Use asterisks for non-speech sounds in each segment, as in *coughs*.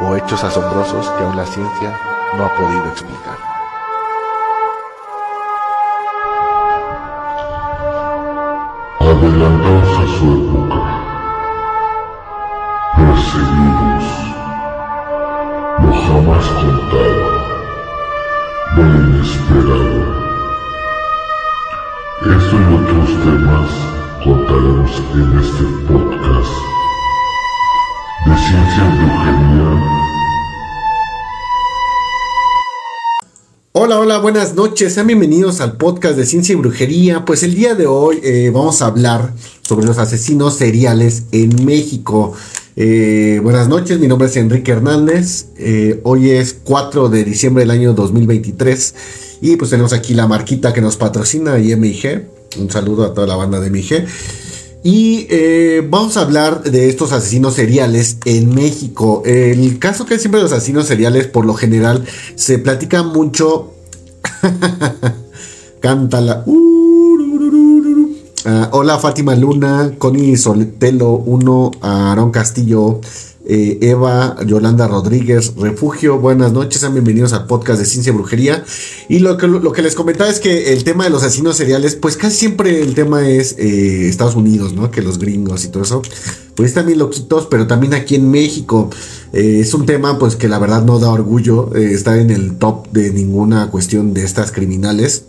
o hechos asombrosos que aún la ciencia no ha podido explicar. Adelantados a su época, perseguidos, lo jamás contado, lo inesperado. Esto y otros temas contaremos en este podcast Buenas noches, sean bienvenidos al podcast de Ciencia y Brujería. Pues el día de hoy eh, vamos a hablar sobre los asesinos seriales en México. Eh, buenas noches, mi nombre es Enrique Hernández. Eh, hoy es 4 de diciembre del año 2023 y pues tenemos aquí la marquita que nos patrocina, IMIG. Un saludo a toda la banda de MIG. Y vamos a hablar de estos asesinos seriales en México. El caso que siempre los asesinos seriales, por lo general, se platica mucho. *laughs* Cántala. Ah, hola Fátima Luna, Connie Soltelo 1, Aarón Castillo, eh, Eva, Yolanda Rodríguez, Refugio, buenas noches, sean bienvenidos al podcast de Ciencia y Brujería. Y lo que, les comentaba es que el tema de los asesinos seriales, pues casi siempre el tema es eh, Estados Unidos, ¿no? Que los gringos y todo eso, pues bien loquitos, pero también aquí en México eh, es un tema pues que la verdad no da orgullo estar en el top de ninguna cuestión de estas criminales.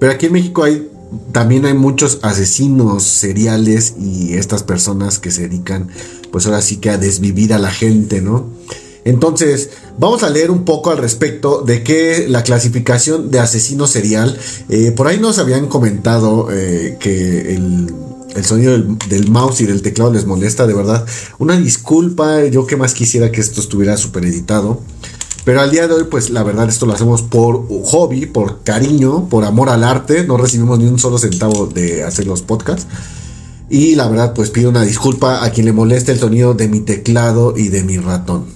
Pero aquí en México hay también hay muchos asesinos seriales y estas personas que se dedican pues ahora sí que a desvivir a la gente, ¿no? Entonces, vamos a leer un poco al respecto de que la clasificación de asesino serial, eh, por ahí nos habían comentado eh, que el, sonido del, del, mouse y del teclado les molesta, de verdad. Una disculpa, yo que más quisiera que esto estuviera super editado. Pero al día de hoy, pues la verdad, esto lo hacemos por hobby, por cariño, por amor al arte. No recibimos ni un solo centavo de hacer los podcasts. Y la verdad, pues pido una disculpa a quien le moleste el sonido de mi teclado y de mi ratón.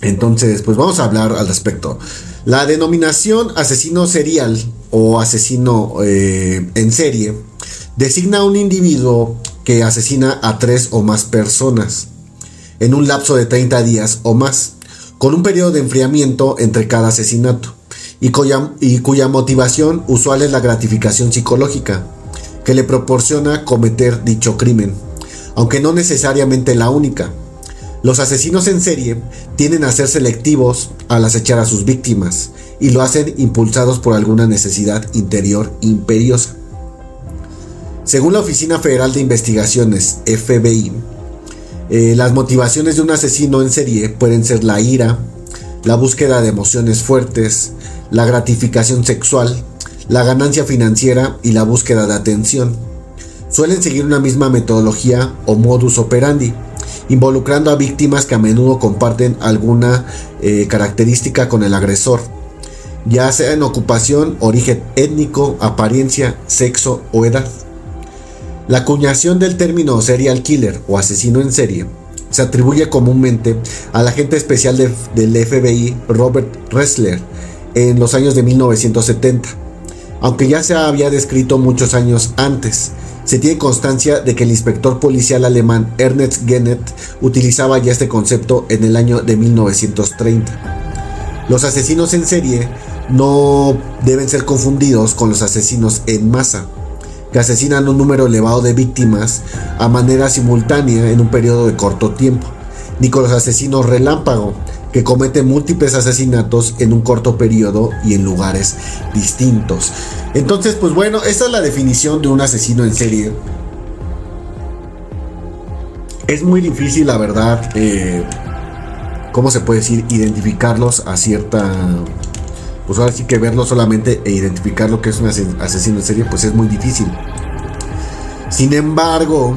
Entonces, pues vamos a hablar al respecto. La denominación asesino serial o asesino eh, en serie designa a un individuo que asesina a tres o más personas en un lapso de 30 días o más con un periodo de enfriamiento entre cada asesinato y cuya, y cuya motivación usual es la gratificación psicológica que le proporciona cometer dicho crimen, aunque no necesariamente la única. Los asesinos en serie tienden a ser selectivos al acechar a sus víctimas y lo hacen impulsados por alguna necesidad interior imperiosa. Según la Oficina Federal de Investigaciones, FBI, eh, las motivaciones de un asesino en serie pueden ser la ira, la búsqueda de emociones fuertes, la gratificación sexual, la ganancia financiera y la búsqueda de atención. Suelen seguir una misma metodología o modus operandi, involucrando a víctimas que a menudo comparten alguna eh, característica con el agresor, ya sea en ocupación, origen étnico, apariencia, sexo o edad. La acuñación del término serial killer o asesino en serie se atribuye comúnmente al agente especial del FBI Robert Ressler en los años de 1970, aunque ya se había descrito muchos años antes. Se tiene constancia de que el inspector policial alemán Ernest Gennett utilizaba ya este concepto en el año de 1930. Los asesinos en serie no deben ser confundidos con los asesinos en masa que asesinan un número elevado de víctimas a manera simultánea en un periodo de corto tiempo, ni con los asesinos relámpago, que cometen múltiples asesinatos en un corto periodo y en lugares distintos. Entonces, pues bueno, esta es la definición de un asesino en serie. Es muy difícil, la verdad, eh, ¿cómo se puede decir? Identificarlos a cierta pues ahora sí que verlo solamente e identificar lo que es un asesino en serie, pues es muy difícil. Sin embargo,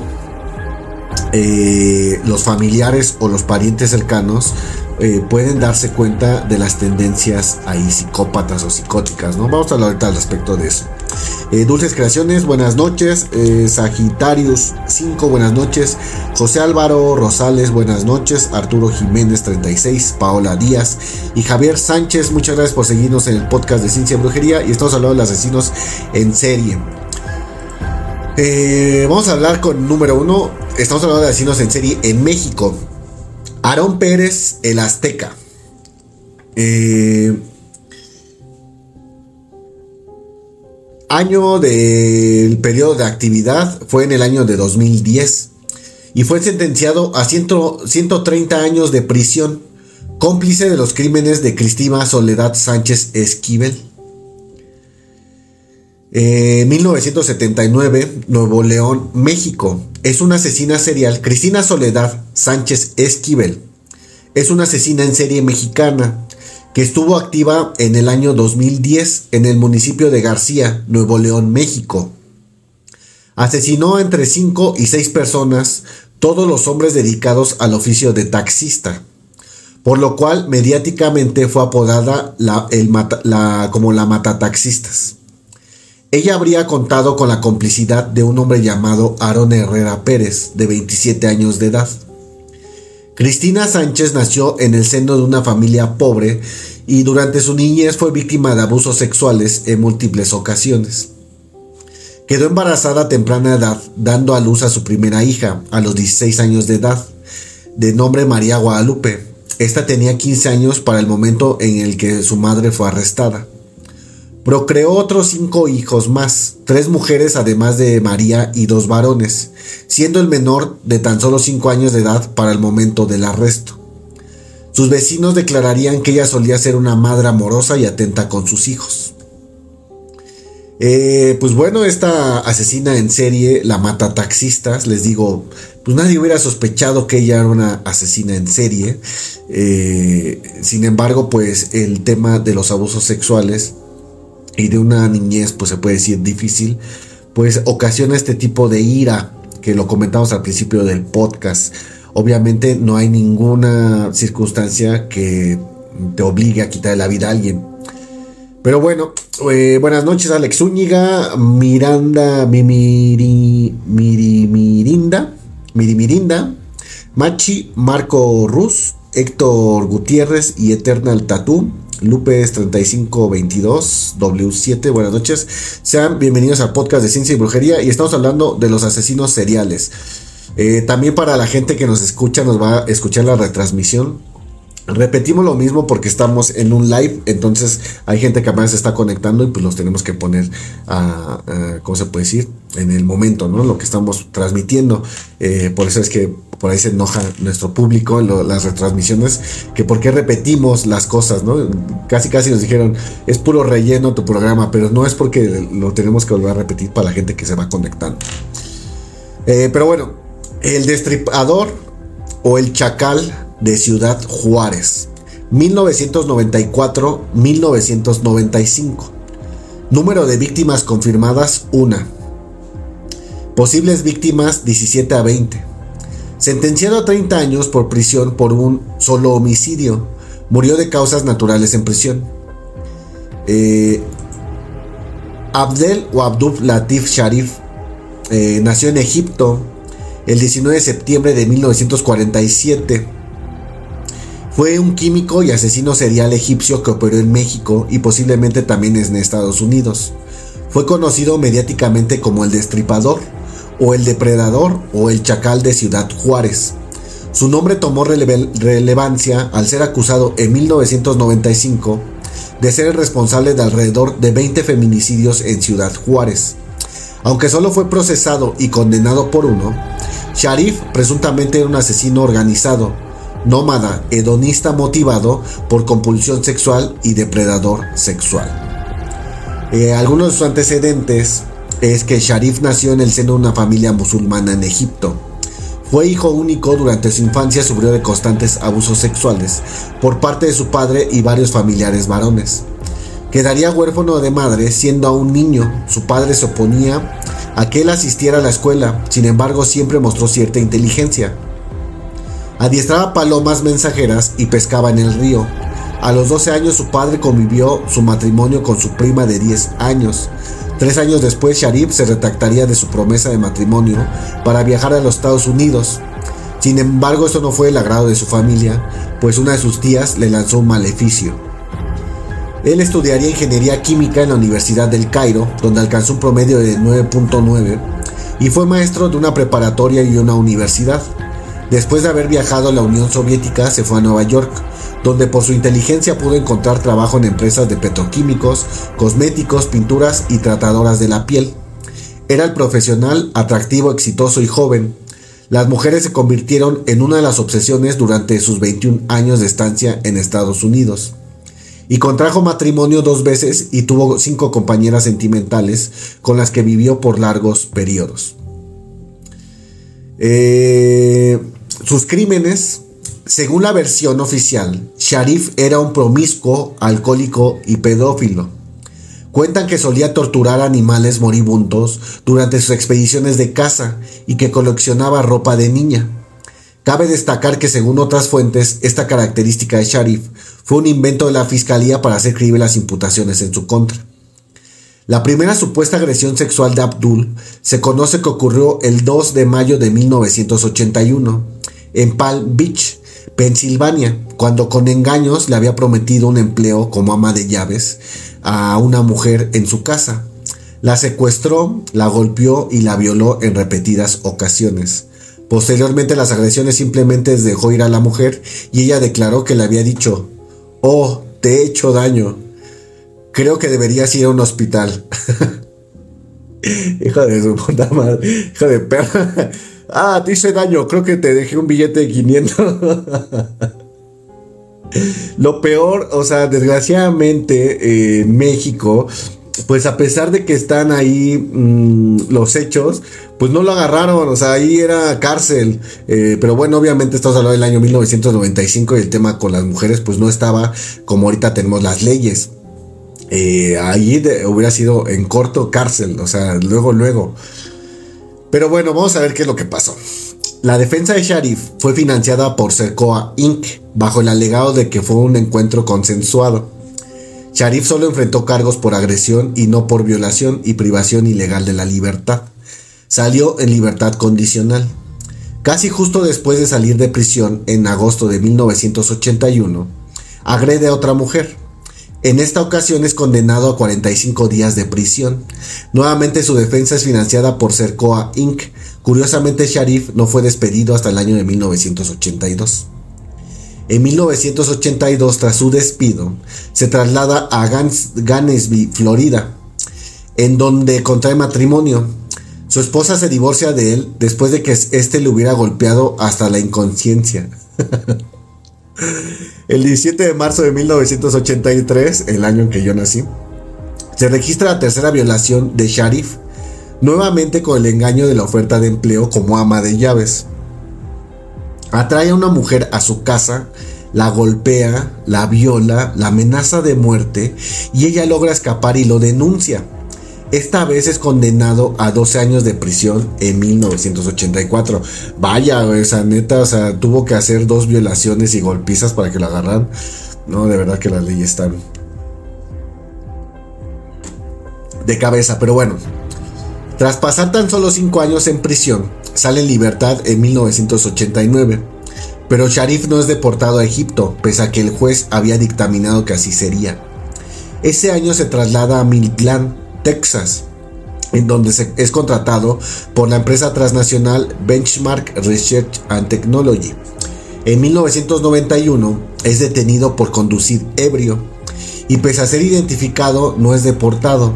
eh, los familiares o los parientes cercanos eh, pueden darse cuenta de las tendencias ahí psicópatas o psicóticas, ¿no? Vamos a hablar ahorita al respecto de eso. Eh, Dulces Creaciones, buenas noches. Eh, Sagitarius 5, buenas noches. José Álvaro Rosales, buenas noches. Arturo Jiménez 36, Paola Díaz y Javier Sánchez, muchas gracias por seguirnos en el podcast de Ciencia y Brujería y estamos hablando de asesinos en serie. vamos a hablar con número uno. Estamos hablando de asesinos en serie en México. Aarón Pérez, el Azteca. Eh, año del periodo de actividad fue en el año de 2010 y fue sentenciado a 130 años de prisión, cómplice de los crímenes de Cristina Soledad Sánchez Esquivel. 1979, Nuevo León, México. Es una asesina serial. Cristina Soledad Sánchez Esquivel es una asesina en serie mexicana que estuvo activa en el año 2010 en el municipio de García, Nuevo León, México. Asesinó entre 5 y 6 personas, todos los hombres dedicados al oficio de taxista, por lo cual mediáticamente fue apodada como la matataxistas. Ella habría contado con la complicidad de un hombre llamado Aaron Herrera Pérez, de 27 años de edad. Cristina Sánchez nació en el seno de una familia pobre y durante su niñez fue víctima de abusos sexuales en múltiples ocasiones. Quedó embarazada a temprana edad, dando a luz a su primera hija, a los 16 años de edad, de nombre María Guadalupe. Esta tenía 15 años para el momento en el que su madre fue arrestada. Procreó otros cinco hijos más, tres mujeres además de María y dos varones, siendo el menor de tan solo cinco años de edad para el momento del arresto. Sus vecinos declararían que ella solía ser una madre amorosa y atenta con sus hijos. Eh, pues bueno, esta asesina en serie, la mata taxistas, les digo, pues nadie hubiera sospechado que ella era una asesina en serie. Eh, sin embargo, pues el tema de los abusos sexuales y de una niñez, pues se puede decir difícil, pues ocasiona este tipo de ira que lo comentamos al principio del podcast. Obviamente no hay ninguna circunstancia que te obligue a quitar la vida a alguien. Pero bueno, eh, buenas noches Alex Zúñiga, Miranda, Mimiri, Miri, Mirinda, Miri, Mirinda, Machi, Marco Rus, Héctor Gutiérrez y Eternal Tattoo. Lupes 3522 W7, buenas noches. Sean bienvenidos al podcast de Ciencia y Brujería y estamos hablando de los asesinos seriales. Eh, también para la gente que nos escucha, nos va a escuchar la retransmisión. Repetimos lo mismo porque estamos en un live, entonces hay gente que apenas se está conectando y pues los tenemos que poner a, ¿cómo se puede decir? En el momento, ¿no? Lo que estamos transmitiendo. Eh, por eso es que por ahí se enoja nuestro público las retransmisiones, que por qué repetimos las cosas, ¿no? Casi casi nos dijeron, es puro relleno tu programa, pero no es porque lo tenemos que volver a repetir para la gente que se va conectando. Eh, pero bueno, el destripador o el chacal de Ciudad Juárez, 1994-1995. Número de víctimas confirmadas, una. Posibles víctimas, 17 a 20. Sentenciado a 30 años por prisión por un solo homicidio, murió de causas naturales en prisión. Eh, Abdel o Abdul Latif Sharif eh, nació en Egipto el 19 de septiembre de 1947. Fue un químico y asesino serial egipcio que operó en México y posiblemente también en Estados Unidos. Fue conocido mediáticamente como el Destripador o el depredador o el chacal de Ciudad Juárez. Su nombre tomó relevancia al ser acusado en 1995 de ser el responsable de alrededor de 20 feminicidios en Ciudad Juárez. Aunque solo fue procesado y condenado por uno, Sharif presuntamente era un asesino organizado, nómada, hedonista motivado por compulsión sexual y depredador sexual. Eh, algunos de sus antecedentes es que Sharif nació en el seno de una familia musulmana en Egipto. Fue hijo único durante su infancia, sufrió de constantes abusos sexuales por parte de su padre y varios familiares varones. Quedaría huérfano de madre siendo aún niño. Su padre se oponía a que él asistiera a la escuela, sin embargo siempre mostró cierta inteligencia. Adiestraba palomas mensajeras y pescaba en el río. A los 12 años su padre convivió su matrimonio con su prima de 10 años. Tres años después, Sharif se retractaría de su promesa de matrimonio para viajar a los Estados Unidos. Sin embargo, esto no fue el agrado de su familia, pues una de sus tías le lanzó un maleficio. Él estudiaría ingeniería química en la Universidad del Cairo, donde alcanzó un promedio de 9.9, y fue maestro de una preparatoria y una universidad. Después de haber viajado a la Unión Soviética, se fue a Nueva York, donde por su inteligencia pudo encontrar trabajo en empresas de petroquímicos, cosméticos, pinturas y tratadoras de la piel. Era el profesional atractivo, exitoso y joven. Las mujeres se convirtieron en una de las obsesiones durante sus 21 años de estancia en Estados Unidos. Y contrajo matrimonio dos veces y tuvo cinco compañeras sentimentales con las que vivió por largos periodos. Eh, sus crímenes según la versión oficial, Sharif era un promiscuo, alcohólico y pedófilo. Cuentan que solía torturar animales moribundos durante sus expediciones de caza y que coleccionaba ropa de niña. Cabe destacar que según otras fuentes, esta característica de Sharif fue un invento de la fiscalía para hacer creíbles las imputaciones en su contra. La primera supuesta agresión sexual de Abdul se conoce que ocurrió el 2 de mayo de 1981 en Palm Beach, Pensilvania, cuando con engaños le había prometido un empleo como ama de llaves a una mujer en su casa. La secuestró, la golpeó y la violó en repetidas ocasiones. Posteriormente las agresiones simplemente dejó ir a la mujer y ella declaró que le había dicho, oh, te he hecho daño. Creo que deberías ir a un hospital. *laughs* hijo de su puta madre, hijo de perra. Ah, te hice daño, creo que te dejé un billete de 500. *laughs* Lo peor, o sea, desgraciadamente en México, pues a pesar de que están ahí mm, los hechos, pues no lo agarraron, o sea, ahí era cárcel. Eh, pero bueno, obviamente estamos hablando del año 1995 y el tema con las mujeres pues no estaba como ahorita tenemos las leyes. Eh, ahí hubiera sido en corto cárcel, o sea, luego, luego. Pero bueno, vamos a ver qué es lo que pasó. La defensa de Sharif fue financiada por Sercoa Inc. bajo el alegado de que fue un encuentro consensuado. Sharif solo enfrentó cargos por agresión y no por violación y privación ilegal de la libertad. Salió en libertad condicional. Casi justo después de salir de prisión en agosto de 1981, agrede a otra mujer. En esta ocasión es condenado a 45 días de prisión. Nuevamente su defensa es financiada por Cercoa Inc. Curiosamente Sharif no fue despedido hasta el año de 1982. En 1982, tras su despido, se traslada a Ganesby, Florida, en donde contrae matrimonio. Su esposa se divorcia de él después de que éste le hubiera golpeado hasta la inconsciencia. *laughs* El 17 de marzo de 1983, el año en que yo nací, se registra la tercera violación de Sharif, nuevamente con el engaño de la oferta de empleo como ama de llaves. Atrae a una mujer a su casa, la golpea, la viola, la amenaza de muerte y ella logra escapar y lo denuncia. Esta vez es condenado a 12 años de prisión en 1984. Vaya, esa neta, o sea, tuvo que hacer dos violaciones y golpizas para que lo agarran. No, de verdad que las leyes están de cabeza, pero bueno. Tras pasar tan solo 5 años en prisión, sale en libertad en 1989. Pero Sharif no es deportado a Egipto, pese a que el juez había dictaminado que así sería. Ese año se traslada a Midland, Texas, en donde se, es contratado por la empresa transnacional Benchmark Research and Technology. En 1991 es detenido por conducir ebrio y pese a ser identificado no es deportado.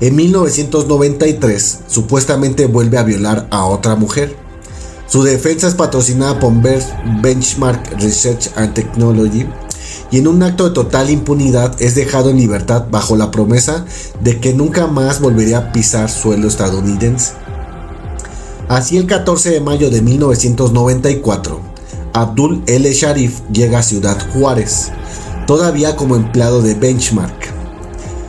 En 1993 supuestamente vuelve a violar a otra mujer. Su defensa es patrocinada por Benchmark Research and Technology y en un acto de total impunidad es dejado en libertad bajo la promesa de que nunca más volvería a pisar suelo estadounidense. Así el 14 de mayo de 1994, Abdul L. Sharif llega a Ciudad Juárez, todavía como empleado de Benchmark.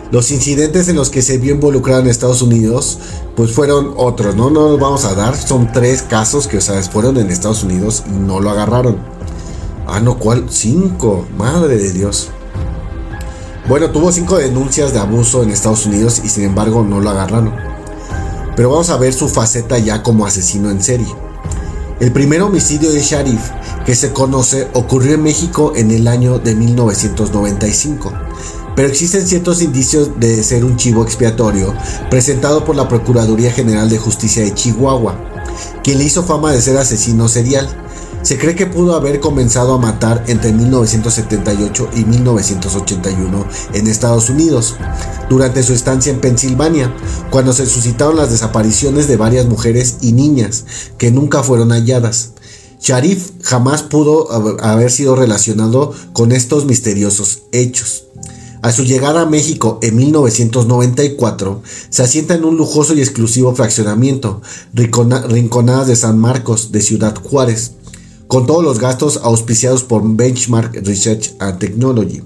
Los incidentes en los que se vio involucrado en Estados Unidos, pues fueron otros, ¿no? No los vamos a dar, son tres casos que, o fueron en Estados Unidos y no lo agarraron. Ah, no, ¿cuál? Cinco, madre de Dios. Bueno, tuvo cinco denuncias de abuso en Estados Unidos y sin embargo no lo agarraron. Pero vamos a ver su faceta ya como asesino en serie. El primer homicidio de Sharif que se conoce ocurrió en México en el año de 1995 pero existen ciertos indicios de ser un chivo expiatorio presentado por la Procuraduría General de Justicia de Chihuahua, quien le hizo fama de ser asesino serial. Se cree que pudo haber comenzado a matar entre 1978 y 1981 en Estados Unidos, durante su estancia en Pensilvania, cuando se suscitaron las desapariciones de varias mujeres y niñas que nunca fueron halladas. Sharif jamás pudo haber sido relacionado con estos misteriosos hechos. A su llegada a México en 1994, se asienta en un lujoso y exclusivo fraccionamiento, Rinconadas de San Marcos, de Ciudad Juárez, con todos los gastos auspiciados por Benchmark Research and Technology.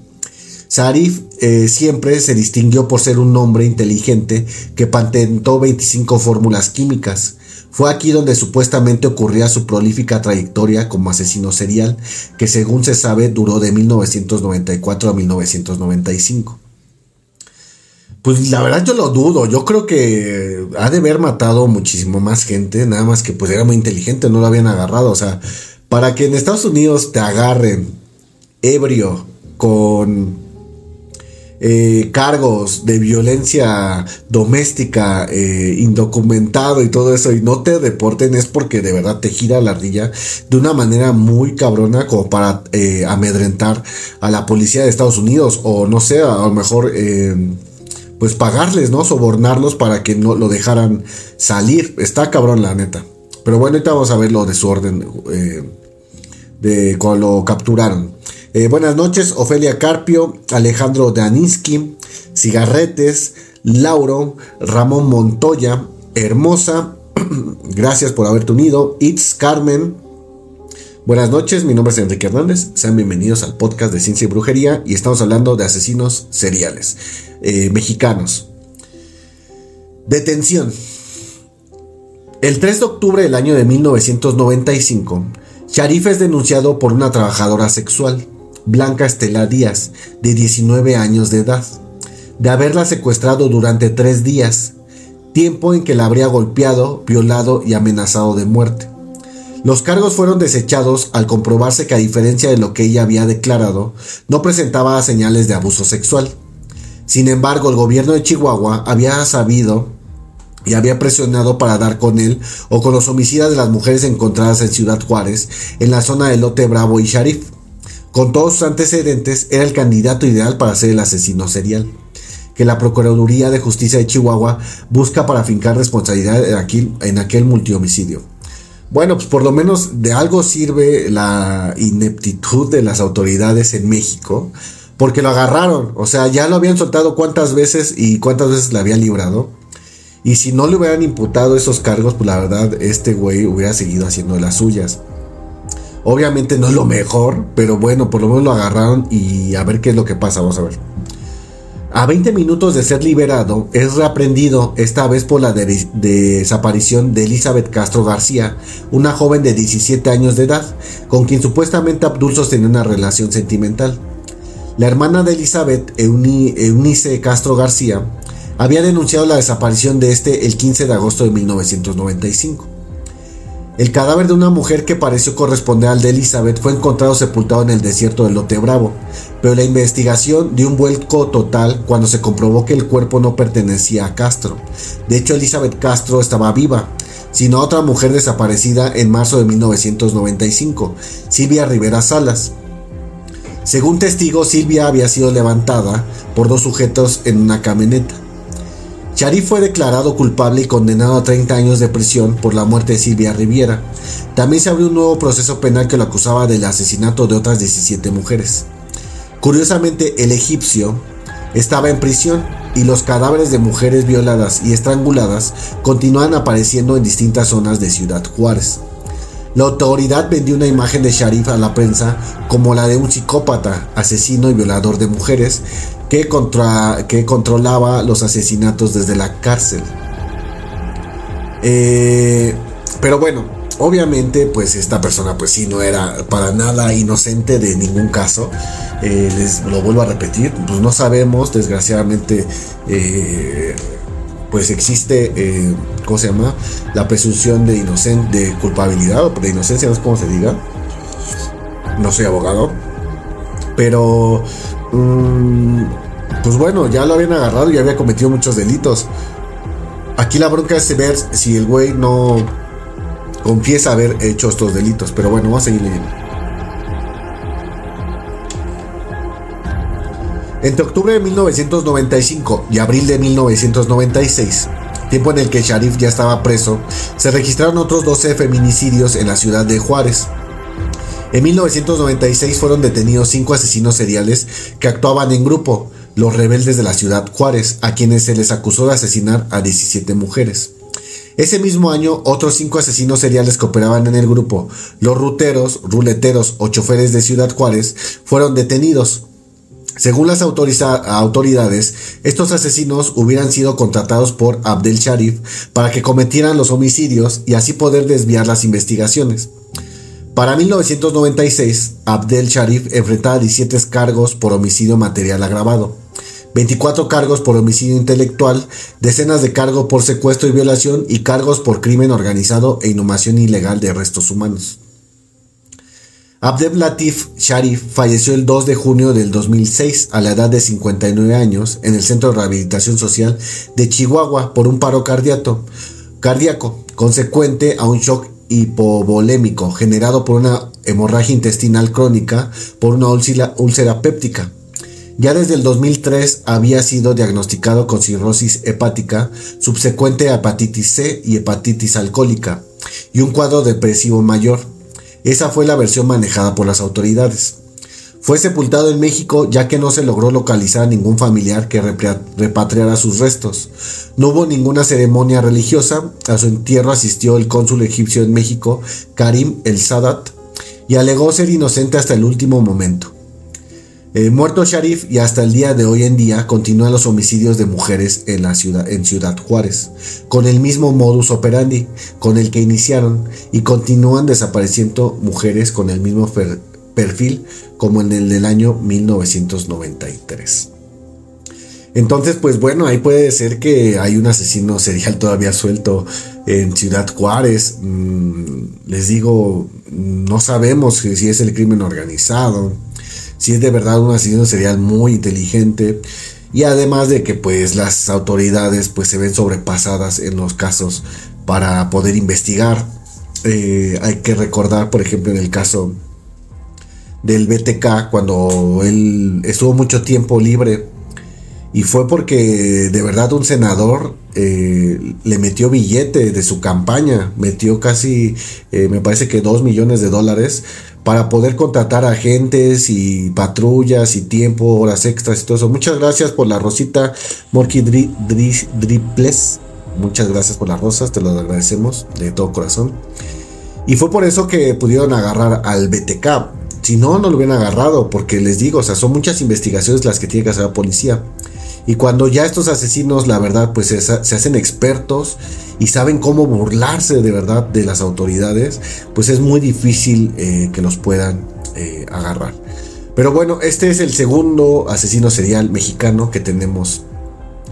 Sarif eh, siempre se distinguió por ser un hombre inteligente que patentó 25 fórmulas químicas, fue aquí donde supuestamente ocurría su prolífica trayectoria como asesino serial, que según se sabe duró de 1994 a 1995. Pues la verdad yo lo dudo, yo creo que ha de haber matado muchísimo más gente, nada más que pues era muy inteligente, no lo habían agarrado, o sea, para que en Estados Unidos te agarren ebrio con eh, cargos de violencia doméstica eh, indocumentado y todo eso y no te deporten es porque de verdad te gira la ardilla de una manera muy cabrona como para eh, amedrentar a la policía de Estados Unidos o no sé, a lo mejor pues pagarles, ¿no? Sobornarlos para que no lo dejaran salir. Está cabrón la neta. Pero bueno, ahorita vamos a ver lo de su orden de cuando lo capturaron. Eh, buenas noches, Ofelia Carpio, Alejandro Daninsky, Cigarretes, Lauro, Ramón Montoya, Hermosa, *clears throat* gracias por haberte unido, It's Carmen. Buenas noches, mi nombre es Enrique Hernández, sean bienvenidos al podcast de Ciencia y Brujería y estamos hablando de asesinos seriales eh, mexicanos. Detención. El 3 de octubre del año de 1995, Sharif es denunciado por una trabajadora sexual. Blanca Estela Díaz, de 19 años de edad, de haberla secuestrado durante tres días, tiempo en que la habría golpeado, violado y amenazado de muerte. Los cargos fueron desechados al comprobarse que a diferencia de lo que ella había declarado, no presentaba señales de abuso sexual. Sin embargo, el gobierno de Chihuahua había sabido y había presionado para dar con él o con los homicidas de las mujeres encontradas en Ciudad Juárez, en la zona de Lote Bravo y Sharif. Con todos sus antecedentes, era el candidato ideal para ser el asesino serial, que la Procuraduría de Justicia de Chihuahua busca para fincar responsabilidad en aquel, en multihomicidio. Bueno, pues por lo menos de algo sirve la ineptitud de las autoridades en México, porque lo agarraron, o sea, ya lo habían soltado cuántas veces y cuántas veces le habían librado. Y si no le hubieran imputado esos cargos, pues la verdad, este güey hubiera seguido haciendo las suyas. Obviamente no es lo mejor, pero bueno, por lo menos lo agarraron y a ver qué es lo que pasa, vamos a ver. A 20 minutos de ser liberado, es reaprendido, esta vez por la desaparición de Elizabeth Castro García, una joven de 17 años de edad, con quien supuestamente Abdul sostenía una relación sentimental. La hermana de Elizabeth, Eunice Castro García, había denunciado la desaparición de este el 15 de agosto de 1995. El cadáver de una mujer que pareció corresponder al de Elizabeth fue encontrado sepultado en el desierto del Lote Bravo, pero la investigación dio un vuelco total cuando se comprobó que el cuerpo no pertenecía a Castro. De hecho, Elizabeth Castro estaba viva, sino a otra mujer desaparecida en marzo de 1995, Silvia Rivera Salas. Según testigos, Silvia había sido levantada por dos sujetos en una camioneta. Sharif fue declarado culpable y condenado a 30 años de prisión por la muerte de Silvia Riviera. También se abrió un nuevo proceso penal que lo acusaba del asesinato de otras 17 mujeres. Curiosamente, el egipcio estaba en prisión y los cadáveres de mujeres violadas y estranguladas continúan apareciendo en distintas zonas de Ciudad Juárez. La autoridad vendió una imagen de Sharif a la prensa como la de un psicópata, asesino y violador de mujeres, que, contra, que controlaba los asesinatos desde la cárcel. Eh, pero bueno, obviamente pues esta persona pues sí no era para nada inocente de ningún caso. Eh, les lo vuelvo a repetir, pues no sabemos, desgraciadamente eh, pues existe, ¿cómo se llama? La presunción de, inocente, de culpabilidad o de inocencia, no sé cómo se diga. No soy abogado. Pero, mm, pues bueno, ya lo habían agarrado y había cometido muchos delitos. Aquí la bronca es ver si el güey no confiesa haber hecho estos delitos. Pero bueno, vamos a seguir leyendo. Entre octubre de 1995 y abril de 1996, tiempo en el que Sharif ya estaba preso, se registraron otros 12 feminicidios en la ciudad de Juárez. En 1996 fueron detenidos cinco asesinos seriales que actuaban en grupo, los rebeldes de la ciudad Juárez, a quienes se les acusó de asesinar a 17 mujeres. Ese mismo año, otros cinco asesinos seriales que operaban en el grupo, los ruteros, ruleteros o choferes de Ciudad Juárez, fueron detenidos. Según las autoridades, estos asesinos hubieran sido contratados por Abdel Sharif para que cometieran los homicidios y así poder desviar las investigaciones. Para 1996, Abdel Sharif enfrentaba 17 cargos por homicidio material agravado, 24 cargos por homicidio intelectual, decenas de cargos por secuestro y violación y cargos por crimen organizado e inhumación ilegal de restos humanos. Abdel Latif Sharif falleció el 2 de junio del 2006 a la edad de 59 años en el Centro de Rehabilitación Social de Chihuahua por un paro cardíaco, consecuente a un shock hipovolémico generado por una hemorragia intestinal crónica por una úlcera péptica. Ya desde el 2003 había sido diagnosticado con cirrosis hepática, subsecuente a hepatitis C y hepatitis alcohólica, y un cuadro depresivo mayor. Esa fue la versión manejada por las autoridades. Fue sepultado en México ya que no se logró localizar a ningún familiar que repatriara sus restos. No hubo ninguna ceremonia religiosa. A su entierro asistió el cónsul egipcio en México, Karim el Sadat, y alegó ser inocente hasta el último momento. Eh, muerto Sharif y hasta el día de hoy en día continúan los homicidios de mujeres en, la ciudad, en Ciudad Juárez, con el mismo modus operandi con el que iniciaron y continúan desapareciendo mujeres con el mismo perfil como en el del año 1993. Entonces, pues bueno, ahí puede ser que hay un asesino serial todavía suelto en Ciudad Juárez. Mm, les digo, no sabemos si es el crimen organizado si es de verdad un asesino serial muy inteligente y además de que pues las autoridades pues se ven sobrepasadas en los casos para poder investigar. Eh, hay que recordar por ejemplo en el caso del BTK cuando él estuvo mucho tiempo libre y fue porque de verdad un senador eh, le metió billete de su campaña, metió casi, eh, me parece que dos millones de dólares para poder contratar agentes y patrullas y tiempo, horas extras y todo eso. Muchas gracias por la rosita, Morky Driples. Muchas gracias por las rosas, te lo agradecemos de todo corazón. Y fue por eso que pudieron agarrar al BTK. Si no, no lo hubieran agarrado, porque les digo, o sea, son muchas investigaciones las que tiene que hacer la policía. Y cuando ya estos asesinos, la verdad, pues se, hacen expertos y saben cómo burlarse de verdad de las autoridades, pues es muy difícil eh, que los puedan eh, agarrar. Pero bueno, este es el segundo asesino serial mexicano que tenemos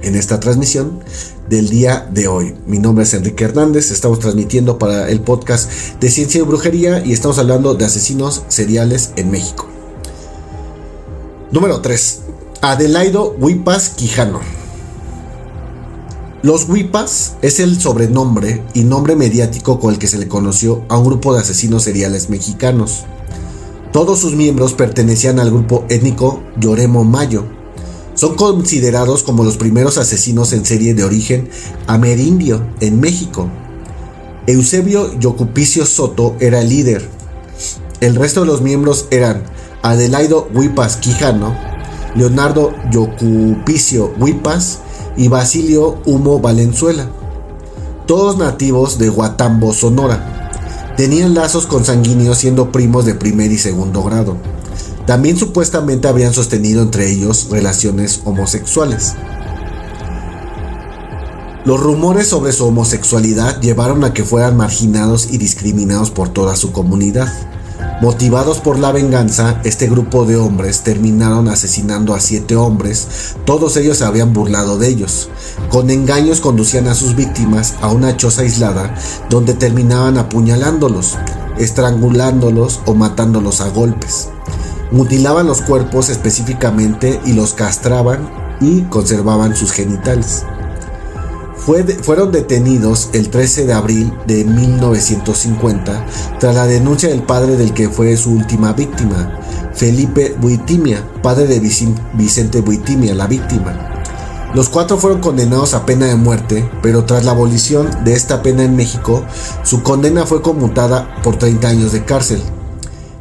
en esta transmisión del día de hoy. Mi nombre es Enrique Hernández, estamos transmitiendo para el podcast de Ciencia y Brujería y estamos hablando de asesinos seriales en México. Número 3. Adelaido Huipas Quijano. Los Huipas es el sobrenombre y nombre mediático con el que se le conoció a un grupo de asesinos seriales mexicanos. Todos sus miembros pertenecían al grupo étnico Lloremo Mayo. Son considerados como los primeros asesinos en serie de origen amerindio en México. Eusebio Yocupicio Soto era el líder. El resto de los miembros eran Adelaido Huipas Quijano, Leonardo Yocupicio Huipas y Basilio Humo Valenzuela, todos nativos de Guatambo, Sonora. Tenían lazos consanguíneos siendo primos de primer y segundo grado. También supuestamente habrían sostenido entre ellos relaciones homosexuales. Los rumores sobre su homosexualidad llevaron a que fueran marginados y discriminados por toda su comunidad. Motivados por la venganza, este grupo de hombres terminaron asesinando a siete hombres, todos ellos se habían burlado de ellos. Con engaños conducían a sus víctimas a una choza aislada donde terminaban apuñalándolos, estrangulándolos o matándolos a golpes. Mutilaban los cuerpos específicamente y los castraban y conservaban sus genitales fueron detenidos el 13 de abril de 1950 tras la denuncia del padre del que fue su última víctima, Felipe Buitimia, padre de Vicente Buitimia, la víctima. Los cuatro fueron condenados a pena de muerte, pero tras la abolición de esta pena en México, su condena fue conmutada por 30 años de cárcel.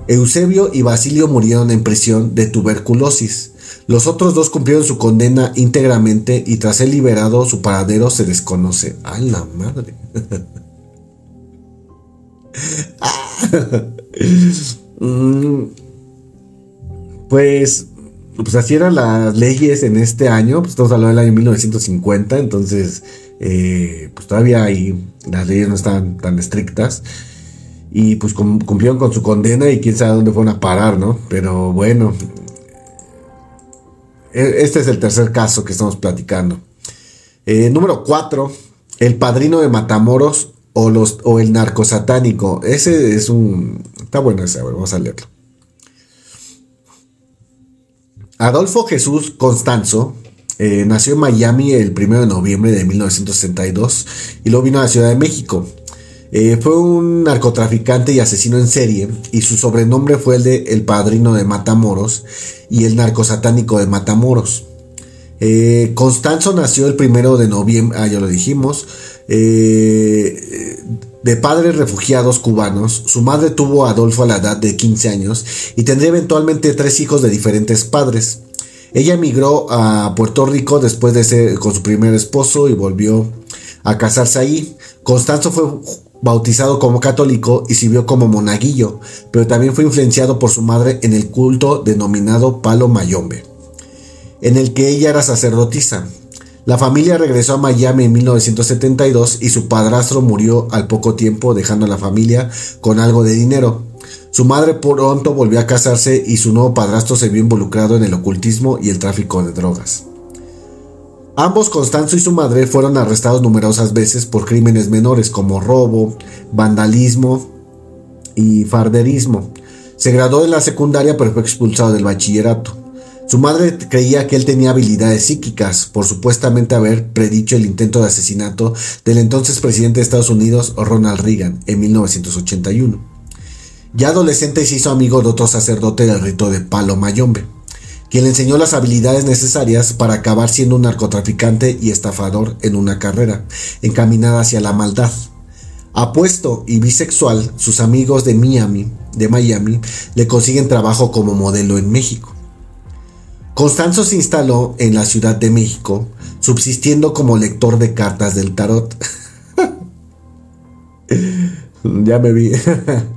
Eusebio y Basilio murieron en prisión de tuberculosis. Los otros dos cumplieron su condena íntegramente y tras ser liberado su paradero se desconoce. ¡A la madre! *laughs* Mm. pues, pues así eran las leyes en este año. Pues estamos hablando del año 1950, entonces eh, pues todavía ahí las leyes no estaban tan estrictas. Y pues cumplieron con su condena y quién sabe dónde fueron a parar, ¿no? Pero bueno, este es el tercer caso que estamos platicando. Eh, número 4. El padrino de Matamoros o, los, o el narco satánico. Ese es un... Está bueno ese, vamos a leerlo. Adolfo Jesús Constanzo eh, nació en Miami el 1 de noviembre de 1962 y luego vino a la Ciudad de México. Eh, fue un narcotraficante y asesino en serie y su sobrenombre fue el de El Padrino de Matamoros y el narcosatánico de Matamoros. Eh, Constanzo nació el primero de noviembre, ah, ya lo dijimos, eh, de padres refugiados cubanos. Su madre tuvo a Adolfo a la edad de 15 años y tendría eventualmente tres hijos de diferentes padres. Ella emigró a Puerto Rico después de ser con su primer esposo y volvió a casarse ahí. Constanzo fue bautizado como católico y sirvió como monaguillo, pero también fue influenciado por su madre en el culto denominado Palo Mayombe, en el que ella era sacerdotisa. La familia regresó a Miami en 1972 y su padrastro murió al poco tiempo dejando a la familia con algo de dinero. Su madre pronto volvió a casarse y su nuevo padrastro se vio involucrado en el ocultismo y el tráfico de drogas. Ambos, Constanzo y su madre, fueron arrestados numerosas veces por crímenes menores como robo, vandalismo y farderismo. Se graduó en la secundaria pero fue expulsado del bachillerato. Su madre creía que él tenía habilidades psíquicas por supuestamente haber predicho el intento de asesinato del entonces presidente de Estados Unidos, Ronald Reagan, en 1981. Ya adolescente se hizo amigo de otro sacerdote del rito de Palo Mayombe quien le enseñó las habilidades necesarias para acabar siendo un narcotraficante y estafador en una carrera, encaminada hacia la maldad. Apuesto y bisexual, sus amigos de Miami, de Miami le consiguen trabajo como modelo en México. Constanzo se instaló en la Ciudad de México, subsistiendo como lector de cartas del tarot. *laughs* ya me vi. *laughs*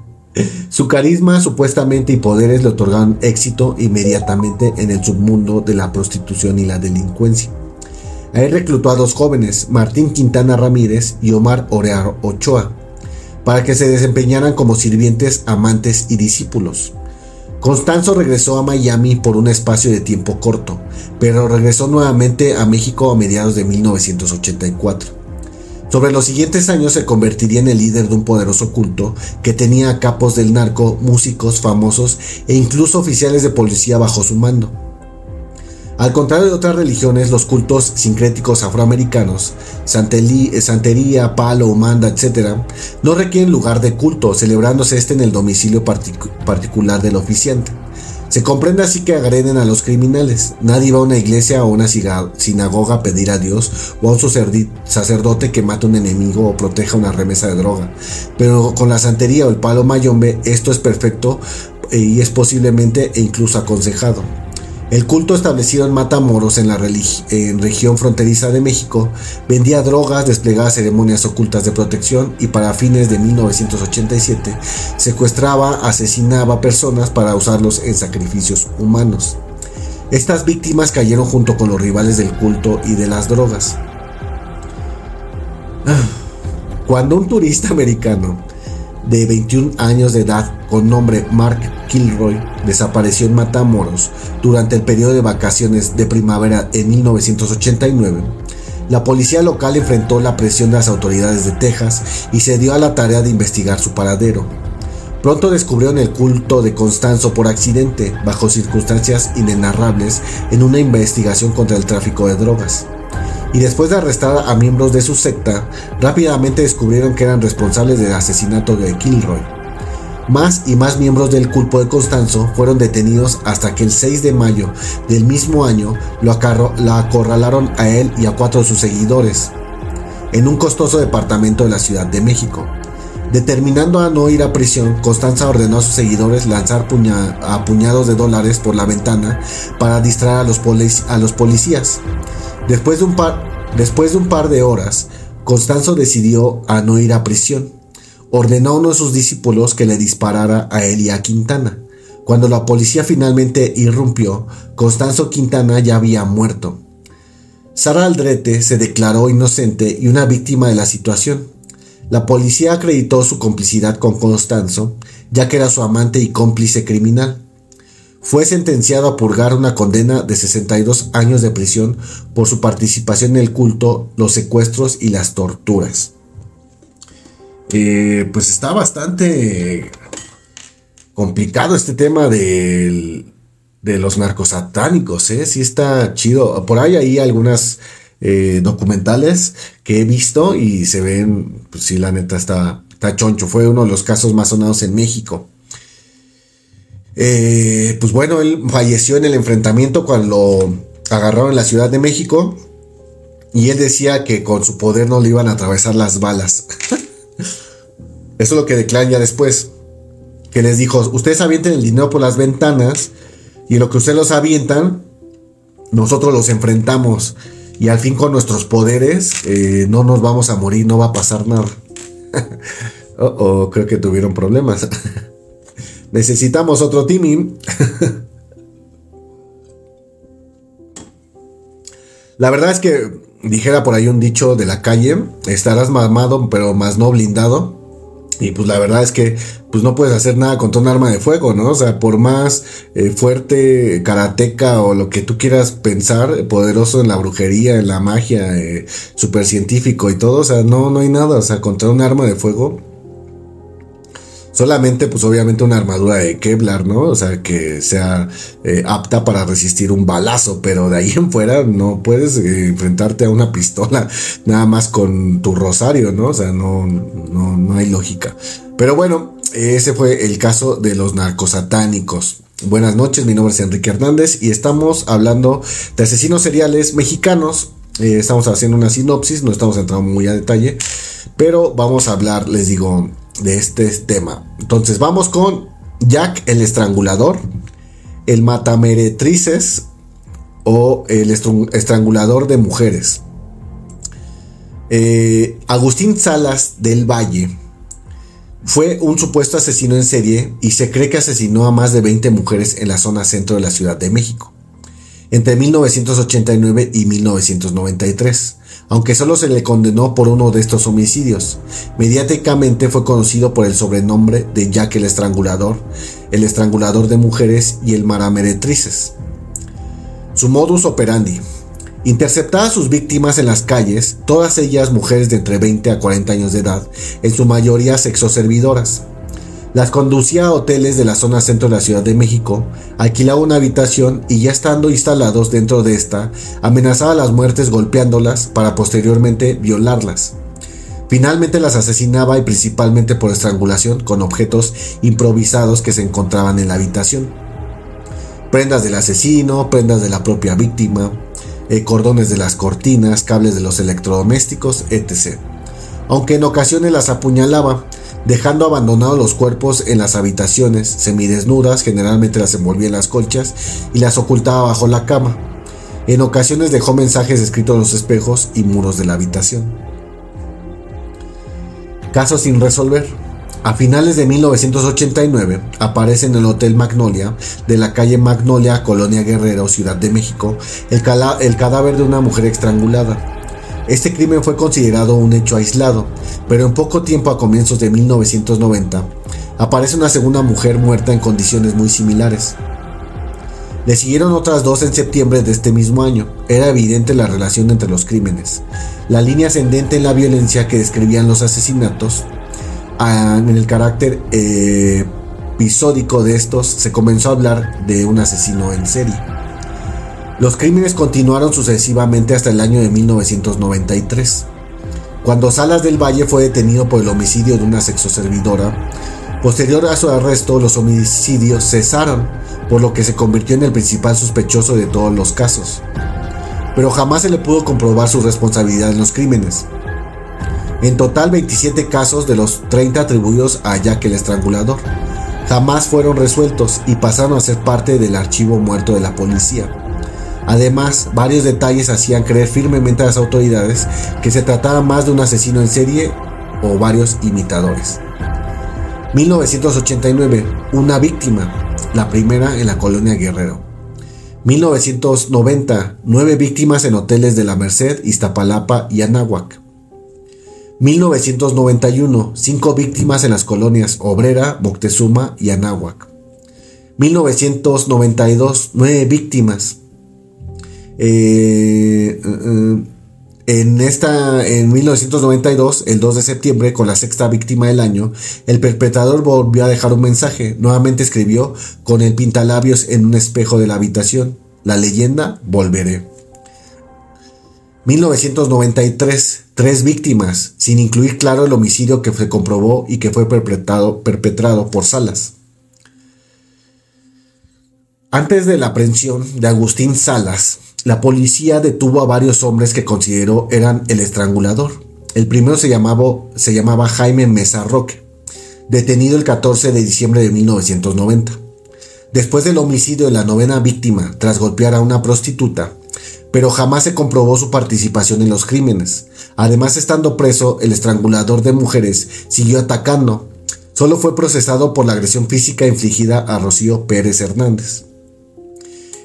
Su carisma supuestamente y poderes le otorgaron éxito inmediatamente en el submundo de la prostitución y la delincuencia. Ahí reclutó a dos jóvenes, Martín Quintana Ramírez y Omar Orear Ochoa, para que se desempeñaran como sirvientes, amantes y discípulos. Constanzo regresó a Miami por un espacio de tiempo corto, pero regresó nuevamente a México a mediados de 1984. Sobre los siguientes años se convertiría en el líder de un poderoso culto que tenía capos del narco, músicos famosos e incluso oficiales de policía bajo su mando. Al contrario de otras religiones, los cultos sincréticos afroamericanos, santería, palo, humanda, etc., no requieren lugar de culto, celebrándose este en el domicilio particular del oficiante. Se comprende así que agreden a los criminales. Nadie va a una iglesia o una sinagoga a pedir a Dios o a un sacerdote que mate a un enemigo o proteja una remesa de droga. Pero con la santería o el palo mayombe esto es perfecto eh, y es posiblemente e incluso aconsejado. El culto establecido en Matamoros, en la región fronteriza de México, vendía drogas, desplegaba ceremonias ocultas de protección y para fines de 1987 secuestraba, asesinaba personas para usarlos en sacrificios humanos. Estas víctimas cayeron junto con los rivales del culto y de las drogas. Cuando un turista americano de 21 años de edad con nombre Mark Kilroy desapareció en Matamoros durante el periodo de vacaciones de primavera en 1989, la policía local enfrentó la presión de las autoridades de Texas y se dio a la tarea de investigar su paradero. Pronto descubrieron el culto de Constanzo por accidente, bajo circunstancias inenarrables, en una investigación contra el tráfico de drogas y después de arrestar a miembros de su secta, rápidamente descubrieron que eran responsables del asesinato de Kilroy. Más y más miembros del culto de Constanzo fueron detenidos hasta que el 6 de mayo del mismo año lo, acorralaron a él y a cuatro de sus seguidores en un costoso departamento de la Ciudad de México. Determinando a no ir a prisión, Constanza ordenó a sus seguidores lanzar puñados de dólares por la ventana para distraer a los policías. Después de un par, después de, un par de horas, Constanzo decidió a no ir a prisión. Ordenó a uno de sus discípulos que le disparara a él y a Quintana. Cuando la policía finalmente irrumpió, Constanzo Quintana ya había muerto. Sara Aldrete se declaró inocente y una víctima de la situación. La policía acreditó su complicidad con Constanzo, ya que era su amante y cómplice criminal fue sentenciado a purgar una condena de 62 años de prisión por su participación en el culto, los secuestros y las torturas. Eh, pues está bastante complicado este tema de los narcos satánicos, ¿eh? Sí está chido. Por ahí hay algunas eh, documentales que he visto y se ven, pues sí, la neta está choncho. Fue uno de los casos más sonados en México. Eh, pues bueno, él falleció en el enfrentamiento cuando lo agarraron en la Ciudad de México. Y él decía que con su poder no le iban a atravesar las balas. *laughs* Eso es lo que declaran ya después. Que les dijo, ustedes avienten el dinero por las ventanas y lo que ustedes los avientan, nosotros los enfrentamos. Y al fin con nuestros poderes eh, no nos vamos a morir, no va a pasar nada. *laughs* oh, creo que tuvieron problemas. *laughs* Necesitamos otro teaming. La verdad es que dijera por ahí un dicho de la calle, estarás mamado pero más no blindado. Y pues la verdad es que pues no puedes hacer nada contra un arma de fuego, ¿no? O sea, por más eh, fuerte karateca o lo que tú quieras pensar, poderoso en la brujería, en la magia, eh, super científico y todo, o sea, no, no hay nada, o sea, contra un arma de fuego Solamente, pues obviamente una armadura de Kevlar, ¿no? O sea, que sea eh, apta para resistir un balazo, pero de ahí en fuera no puedes eh, enfrentarte a una pistola *laughs* nada más con tu rosario, ¿no? O sea, no, no, no hay lógica. Pero bueno, ese fue el caso de los narcosatánicos. Buenas noches, mi nombre es Enrique Hernández y estamos hablando de asesinos seriales mexicanos. Eh, estamos haciendo una sinopsis, no estamos entrando muy a detalle, pero vamos a hablar, les digo, de este tema. Entonces vamos con Jack el estrangulador, el matameretrices o el estrangulador de mujeres. Eh, Agustín Salas del Valle fue un supuesto asesino en serie y se cree que asesinó a más de 20 mujeres en la zona centro de la Ciudad de México entre 1989 y 1993 aunque solo se le condenó por uno de estos homicidios. Mediáticamente fue conocido por el sobrenombre de Jack el Estrangulador, el estrangulador de mujeres y el marameretrices. Su modus operandi. Interceptaba a sus víctimas en las calles, todas ellas mujeres de entre 20 a 40 años de edad, en su mayoría sexoservidoras. Las conducía a hoteles de la zona centro de la Ciudad de México, alquilaba una habitación y ya estando instalados dentro de esta, amenazaba las muertes golpeándolas para posteriormente violarlas. Finalmente las asesinaba y principalmente por estrangulación con objetos improvisados que se encontraban en la habitación. Prendas del asesino, prendas de la propia víctima, eh, cordones de las cortinas, cables de los electrodomésticos, etc. Aunque en ocasiones las apuñalaba, dejando abandonados los cuerpos en las habitaciones, semidesnudas, generalmente las envolvía en las colchas y las ocultaba bajo la cama. En ocasiones dejó mensajes escritos en los espejos y muros de la habitación. Caso sin resolver. A finales de 1989 aparece en el Hotel Magnolia de la calle Magnolia, Colonia Guerrero, Ciudad de México, el, el cadáver de una mujer estrangulada. Este crimen fue considerado un hecho aislado, pero en poco tiempo a comienzos de 1990 aparece una segunda mujer muerta en condiciones muy similares. Le siguieron otras dos en septiembre de este mismo año. Era evidente la relación entre los crímenes. La línea ascendente en la violencia que describían los asesinatos, ah, en el carácter eh, episódico de estos, se comenzó a hablar de un asesino en serie. Los crímenes continuaron sucesivamente hasta el año de 1993, cuando Salas del Valle fue detenido por el homicidio de una sexoservidora. Posterior a su arresto, los homicidios cesaron, por lo que se convirtió en el principal sospechoso de todos los casos. Pero jamás se le pudo comprobar su responsabilidad en los crímenes. En total, 27 casos de los 30 atribuidos a Jack el Estrangulador jamás fueron resueltos y pasaron a ser parte del archivo muerto de la policía. Además, varios detalles hacían creer firmemente a las autoridades que se trataba más de un asesino en serie o varios imitadores. 1989, una víctima, la primera en la colonia Guerrero. 1990, nueve víctimas en hoteles de la Merced, Iztapalapa y Anáhuac. 1991, cinco víctimas en las colonias Obrera, Moctezuma y Anáhuac. 1992, nueve víctimas eh, eh, en esta, en 1992, el 2 de septiembre, con la sexta víctima del año, el perpetrador volvió a dejar un mensaje. Nuevamente escribió con el pintalabios en un espejo de la habitación. La leyenda, volveré. 1993, tres víctimas, sin incluir claro el homicidio que se comprobó y que fue perpetrado, perpetrado por Salas. Antes de la aprehensión de Agustín Salas, la policía detuvo a varios hombres que consideró eran el estrangulador. El primero se llamaba, Jaime Mesa Roque, detenido el 14 de diciembre de 1990. Después del homicidio de la novena víctima tras golpear a una prostituta, pero jamás se comprobó su participación en los crímenes. Además, estando preso, el estrangulador de mujeres siguió atacando. Solo fue procesado por la agresión física infligida a Rocío Pérez Hernández.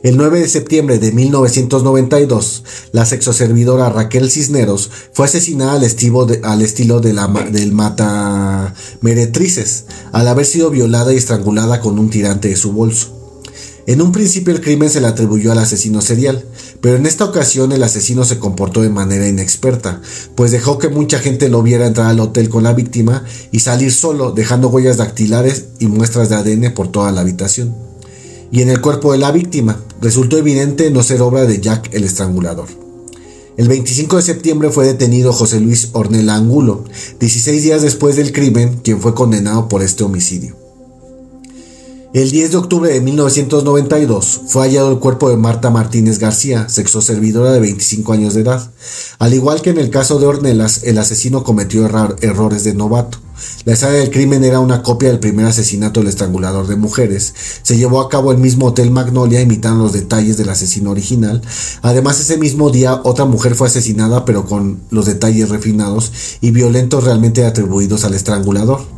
El 9 de septiembre de 1992, la sexoservidora Raquel Cisneros fue asesinada al, estilo, al estilo de la, del mata meretrices, al haber sido violada y estrangulada con un tirante de su bolso. En un principio el crimen se le atribuyó al asesino serial, pero en esta ocasión el asesino se comportó de manera inexperta, pues dejó que mucha gente lo viera entrar al hotel con la víctima y salir solo, dejando huellas dactilares y muestras de ADN por toda la habitación y en el cuerpo de la víctima. Resultó evidente no ser obra de Jack el estrangulador. El 25 de septiembre fue detenido José Luis Ornella Angulo, 16 días después del crimen, quien fue condenado por este homicidio. El 10 de octubre de 1992 fue hallado el cuerpo de Marta Martínez García, sexoservidora de 25 años de edad. Al igual que en el caso de Ornelas, el asesino cometió errores de novato. La escena del crimen era una copia del primer asesinato del estrangulador de mujeres. Se llevó a cabo el mismo Hotel Magnolia imitando los detalles del asesino original. Además, ese mismo día otra mujer fue asesinada pero con los detalles refinados y violentos realmente atribuidos al estrangulador.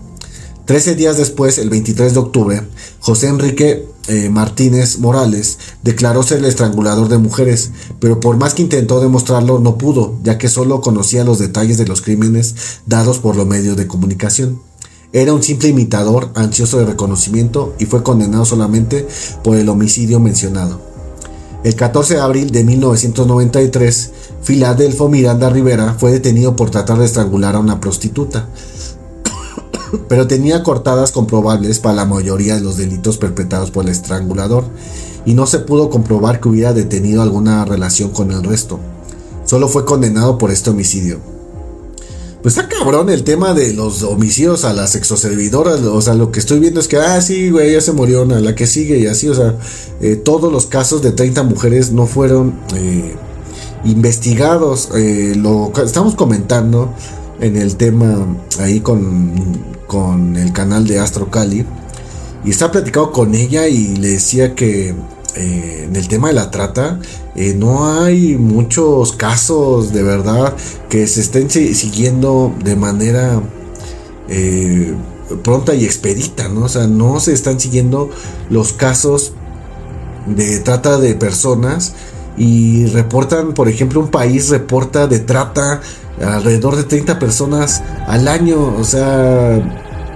Trece días después, el 23 de octubre, José Enrique eh, Martínez Morales declaró ser el estrangulador de mujeres, pero por más que intentó demostrarlo no pudo, ya que solo conocía los detalles de los crímenes dados por los medios de comunicación. Era un simple imitador ansioso de reconocimiento y fue condenado solamente por el homicidio mencionado. El 14 de abril de 1993, Filadelfo Miranda Rivera fue detenido por tratar de estrangular a una prostituta pero tenía cortadas comprobables para la mayoría de los delitos perpetrados por el estrangulador y no se pudo comprobar que hubiera detenido alguna relación con el resto. Solo fue condenado por este homicidio. Pues está cabrón el tema de los homicidios a las exoservidoras. O sea, lo que estoy viendo es que, ah, sí, güey, ya se murió una, la que sigue y así. O sea, eh, todos los casos de 30 mujeres no fueron eh, investigados. Eh, lo estamos comentando en el tema ahí con con el canal de Astro Cali y estaba platicando con ella y le decía que eh, en el tema de la trata eh, no hay muchos casos de verdad que se estén siguiendo de manera eh, pronta y expedita, ¿no? O sea, no se están siguiendo los casos de trata de personas y reportan, por ejemplo, un país reporta de trata alrededor de 30 personas al año, o sea,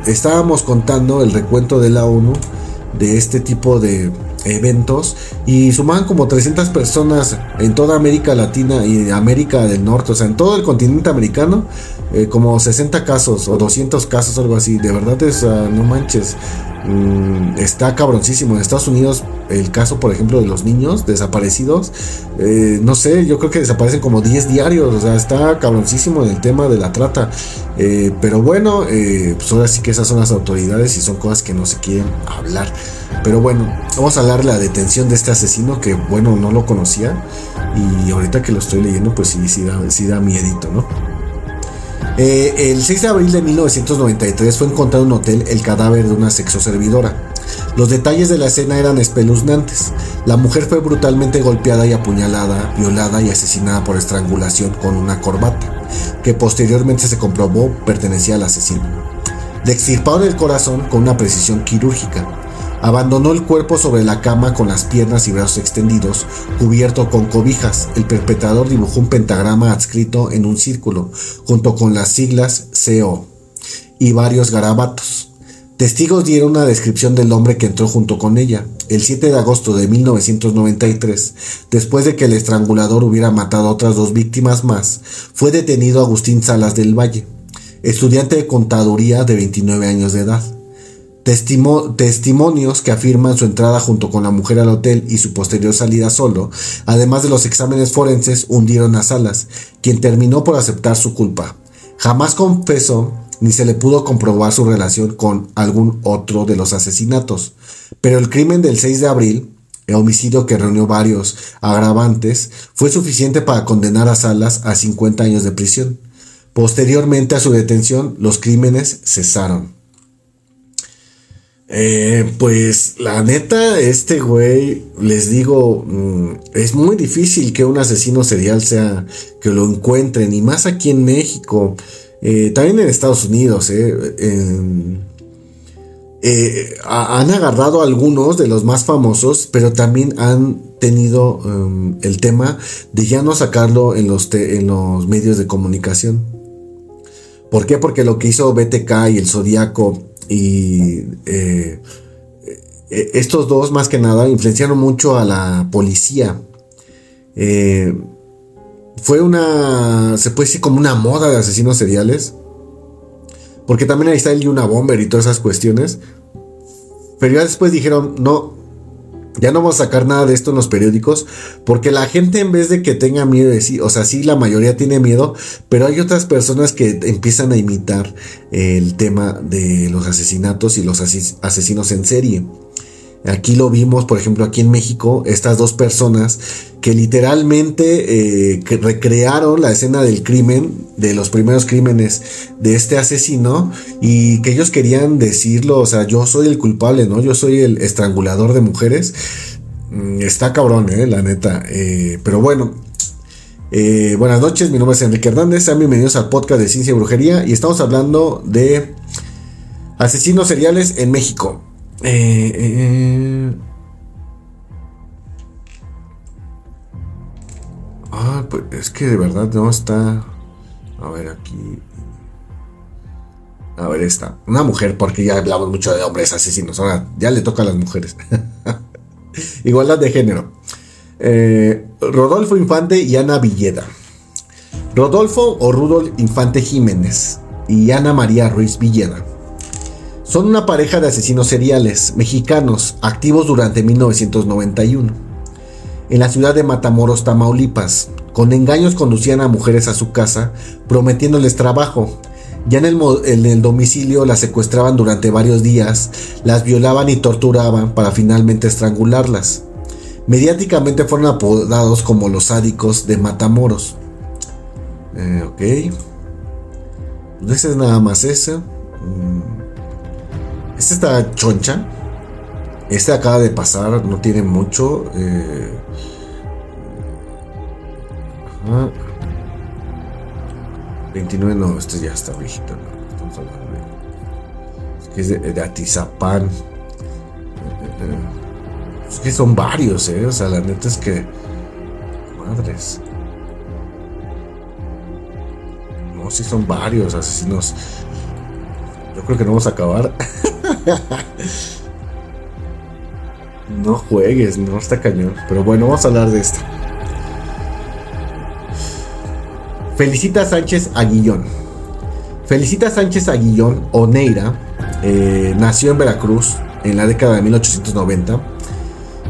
estábamos contando el recuento de la ONU de este tipo de eventos y sumaban como 300 personas en toda América Latina y América del Norte, o sea, en todo el continente americano, eh, como 60 casos o 200 casos, algo así. De verdad es, no manches, mm, está cabroncísimo. En Estados Unidos, el caso, por ejemplo, de los niños desaparecidos, eh, no sé, yo creo que desaparecen como 10 diarios, o sea, está cabroncísimo en el tema de la trata. Eh, pero bueno, pues ahora sí que esas son las autoridades y son cosas que no se quieren hablar. Pero bueno, vamos a hablar de la detención de este asesino que, bueno, no lo conocía. Y ahorita que lo estoy leyendo, pues sí, da, sí da miedito, ¿no? Eh, el 6 de abril de 1993 fue encontrado en un hotel el cadáver de una sexoservidora. Los detalles de la escena eran espeluznantes. La mujer fue brutalmente golpeada y apuñalada, violada y asesinada por estrangulación con una corbata, que posteriormente se comprobó pertenecía al asesino. Le extirparon el corazón con una precisión quirúrgica. Abandonó el cuerpo sobre la cama con las piernas y brazos extendidos, cubierto con cobijas. El perpetrador dibujó un pentagrama adscrito en un círculo, junto con las siglas CO y varios garabatos. Testigos dieron una descripción del hombre que entró junto con ella. El 7 de agosto de 1993, después de que el estrangulador hubiera matado a otras dos víctimas más, fue detenido Agustín Salas del Valle, estudiante de contaduría de 29 años de edad testimonios que afirman su entrada junto con la mujer al hotel y su posterior salida solo, además de los exámenes forenses, hundieron a Salas, quien terminó por aceptar su culpa. Jamás confesó ni se le pudo comprobar su relación con algún otro de los asesinatos, pero el crimen del 6 de abril, el homicidio que reunió varios agravantes, fue suficiente para condenar a Salas a 50 años de prisión. Posteriormente a su detención, los crímenes cesaron. Eh, pues la neta, este güey, les digo, mm, es muy difícil que un asesino serial sea, que lo encuentren, y más aquí en México, eh, también en Estados Unidos, eh, han agarrado algunos de los más famosos, pero también han tenido em, el tema de ya no sacarlo en los, en los medios de comunicación. ¿Por qué? Porque lo que hizo BTK y el Zodíaco y eh, eh, estos dos, más que nada, influenciaron mucho a la policía. Eh, fue una, se puede decir como una moda de asesinos seriales. Porque también ahí está el una Bomber y todas esas cuestiones. Pero ya después dijeron, no, ya no vamos a sacar nada de esto en los periódicos, porque la gente en vez de que tenga miedo o sea, sí, la mayoría tiene miedo, pero hay otras personas que empiezan a imitar el tema de los asesinatos y los asesinos en serie. Aquí lo vimos, por ejemplo, aquí en México, estas dos personas que literalmente eh, recrearon la escena del crimen, de los primeros crímenes de este asesino, y que ellos querían decirlo, o sea, yo soy el culpable, ¿no? Yo soy el estrangulador de mujeres. Mm, está cabrón, ¿eh? La neta. Eh, pero bueno, eh, buenas noches, mi nombre es Enrique Hernández, sean bienvenidos al podcast de Ciencia y Brujería, y estamos hablando de asesinos seriales en México. Eh, eh, ah, pues es que de verdad no está. A ver, aquí. A ver, está. Una mujer, porque ya hablamos mucho de hombres asesinos. Ahora ya le toca a las mujeres. *laughs* Igualdad de género. Eh, Rodolfo Infante y Ana Villeda. Rodolfo o Rudolf Infante Jiménez y Ana María Ruiz Villeda son una pareja de asesinos seriales mexicanos activos durante 1991. En la ciudad de Matamoros, Tamaulipas, con engaños conducían a mujeres a su casa, prometiéndoles trabajo. Ya en el, domicilio las secuestraban durante varios días, las violaban y torturaban para finalmente estrangularlas. Mediáticamente fueron apodados como los sádicos de Matamoros. Eh, ok. Ese es nada más eso. Mm. Esta está choncha. Este acaba de pasar, no tiene mucho. Eh, 29, no, este ya está viejito, no, estamos hablando de. Es que es de, Atizapán. Es que son varios, ¿eh? O sea, la neta es que. Madres. No, sí son varios asesinos. Yo creo que no vamos a acabar. no juegues, no está cañón. Pero bueno, vamos a hablar de esto. Felicita Sánchez Aguillón. Felicita Sánchez Aguillón Oneira eh, nació en Veracruz en la década de 1890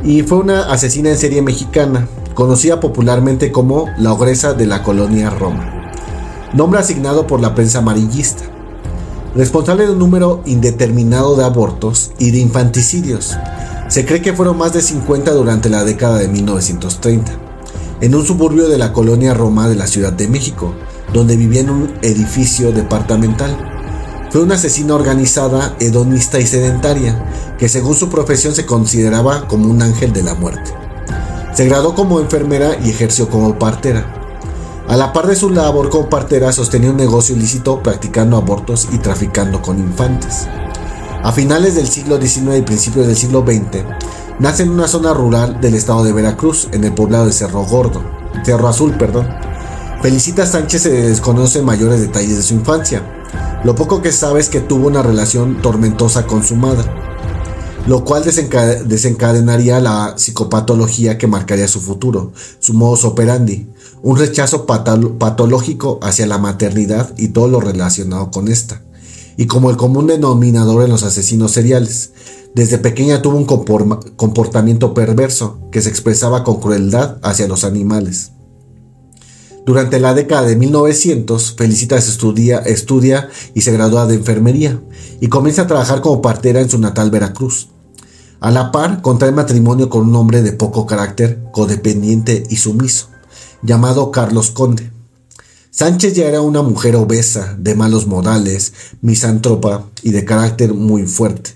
y fue una asesina en serie mexicana, conocida popularmente como la ogresa de la colonia Roma. Nombre asignado por la prensa amarillista. Responsable de un número indeterminado de abortos y de infanticidios. Se cree que fueron más de 50 durante la década de 1930 en un suburbio de la colonia Roma de la Ciudad de México, donde vivía en un edificio departamental. Fue una asesina organizada, hedonista y sedentaria, que según su profesión se consideraba como un ángel de la muerte. Se graduó como enfermera y ejerció como partera. A la par de su labor como partera sostenía un negocio ilícito practicando abortos y traficando con infantes. A finales del siglo XIX y principios del siglo XX, Nace en una zona rural del estado de Veracruz, en el poblado de Cerro Gordo, Azul, perdón. Felicita Sánchez se desconoce mayores detalles de su infancia. Lo poco que sabe es que tuvo una relación tormentosa con su madre, lo cual desencadenaría la psicopatología que marcaría su futuro, su modus operandi, un rechazo patológico hacia la maternidad y todo lo relacionado con esta, y como el común denominador en los asesinos seriales, desde pequeña tuvo un comportamiento perverso que se expresaba con crueldad hacia los animales. Durante la década de 1900, Felicitas estudia, estudia y se gradúa de enfermería y comienza a trabajar como partera en su natal Veracruz. A la par, contrae matrimonio con un hombre de poco carácter, codependiente y sumiso, llamado Carlos Conde. Sánchez ya era una mujer obesa, de malos modales, misántropa y de carácter muy fuerte.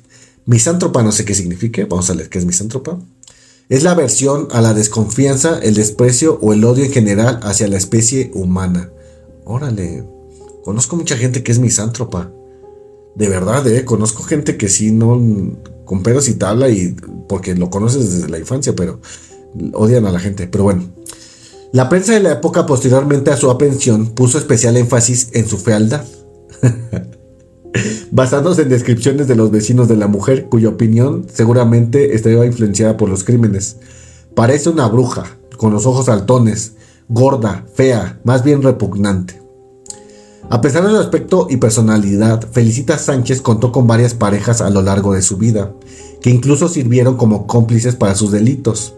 Misántropa no sé qué signifique, vamos a leer qué es misántropa. Es la aversión a la desconfianza, el desprecio o el odio en general hacia la especie humana. Órale, conozco mucha gente que es misántropa. De verdad, eh, conozco gente que sí no con pedos y tabla y porque lo conoces desde la infancia, pero odian a la gente. Pero bueno, la prensa de la época posteriormente a su aprehensión puso especial énfasis en su fealdad. *laughs* basándose en descripciones de los vecinos de la mujer, cuya opinión seguramente estaría influenciada por los crímenes. Parece una bruja, con los ojos altones, gorda, fea, más bien repugnante. A pesar de su aspecto y personalidad, Felicita Sánchez contó con varias parejas a lo largo de su vida, que incluso sirvieron como cómplices para sus delitos.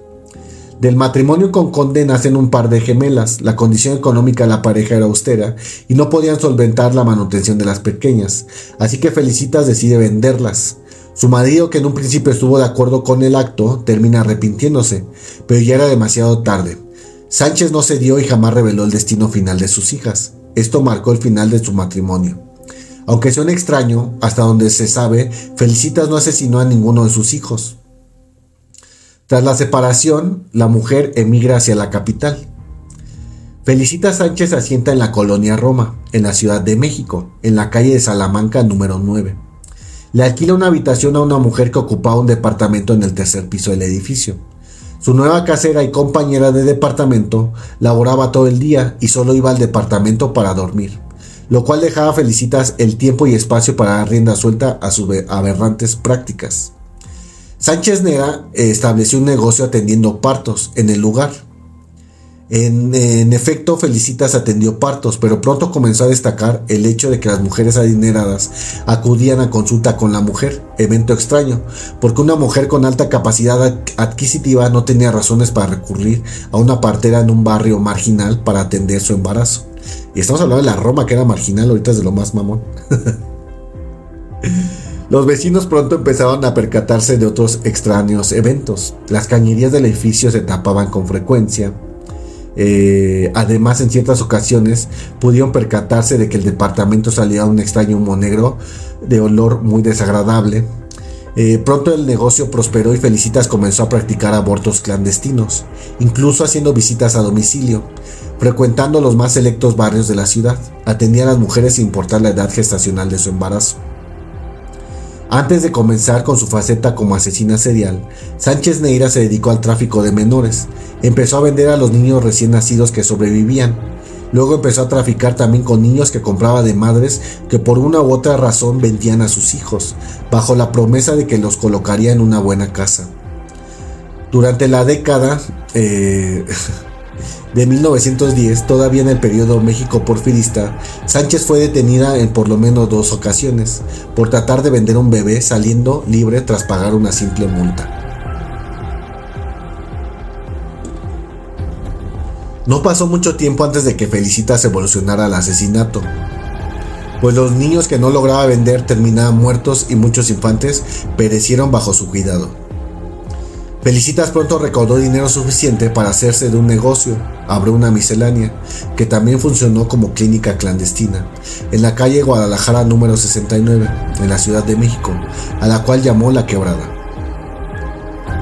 Del matrimonio con Conde nacen un par de gemelas. La condición económica de la pareja era austera y no podían solventar la manutención de las pequeñas, así que Felicitas decide venderlas. Su marido, que en un principio estuvo de acuerdo con el acto, termina arrepintiéndose, pero ya era demasiado tarde. Sánchez no cedió y jamás reveló el destino final de sus hijas. Esto marcó el final de su matrimonio. Aunque suene extraño, hasta donde se sabe, Felicitas no asesinó a ninguno de sus hijos. Tras la separación, la mujer emigra hacia la capital. Felicita Sánchez asienta en la colonia Roma, en la Ciudad de México, en la calle de Salamanca número 9. Le alquila una habitación a una mujer que ocupaba un departamento en el tercer piso del edificio. Su nueva casera y compañera de departamento laboraba todo el día y solo iba al departamento para dormir, lo cual dejaba a Felicitas el tiempo y espacio para dar rienda suelta a sus aberrantes prácticas. Sánchez Nera eh, estableció un negocio atendiendo partos en el lugar. En, efecto, Felicitas atendió partos, pero pronto comenzó a destacar el hecho de que las mujeres adineradas acudían a consulta con la mujer, evento extraño, porque una mujer con alta capacidad adquisitiva no tenía razones para recurrir a una partera en un barrio marginal para atender su embarazo. Y estamos hablando de la Roma que era marginal, ahorita es de lo más mamón. *laughs* Los vecinos pronto empezaron a percatarse de otros extraños eventos. Las cañerías del edificio se tapaban con frecuencia. Eh, además, en ciertas ocasiones pudieron percatarse de que el departamento salía un extraño humo negro de olor muy desagradable. Eh, pronto el negocio prosperó y Felicitas comenzó a practicar abortos clandestinos, incluso haciendo visitas a domicilio, frecuentando los más selectos barrios de la ciudad. Atendía a las mujeres sin importar la edad gestacional de su embarazo. Antes de comenzar con su faceta como asesina serial, Sánchez Neira se dedicó al tráfico de menores. Empezó a vender a los niños recién nacidos que sobrevivían. Luego empezó a traficar también con niños que compraba de madres que por una u otra razón vendían a sus hijos, bajo la promesa de que los colocaría en una buena casa. Durante la década eh, *laughs* de 1910, todavía en el periodo México porfirista, Sánchez fue detenida en por lo menos dos ocasiones por tratar de vender un bebé saliendo libre tras pagar una simple multa. No pasó mucho tiempo antes de que Felicitas evolucionara al asesinato, pues los niños que no lograba vender terminaban muertos y muchos infantes perecieron bajo su cuidado. Felicitas pronto recaudó dinero suficiente para hacerse de un negocio, abrió una miscelánea, que también funcionó como clínica clandestina, en la calle Guadalajara número 69, en la Ciudad de México, a la cual llamó La Quebrada.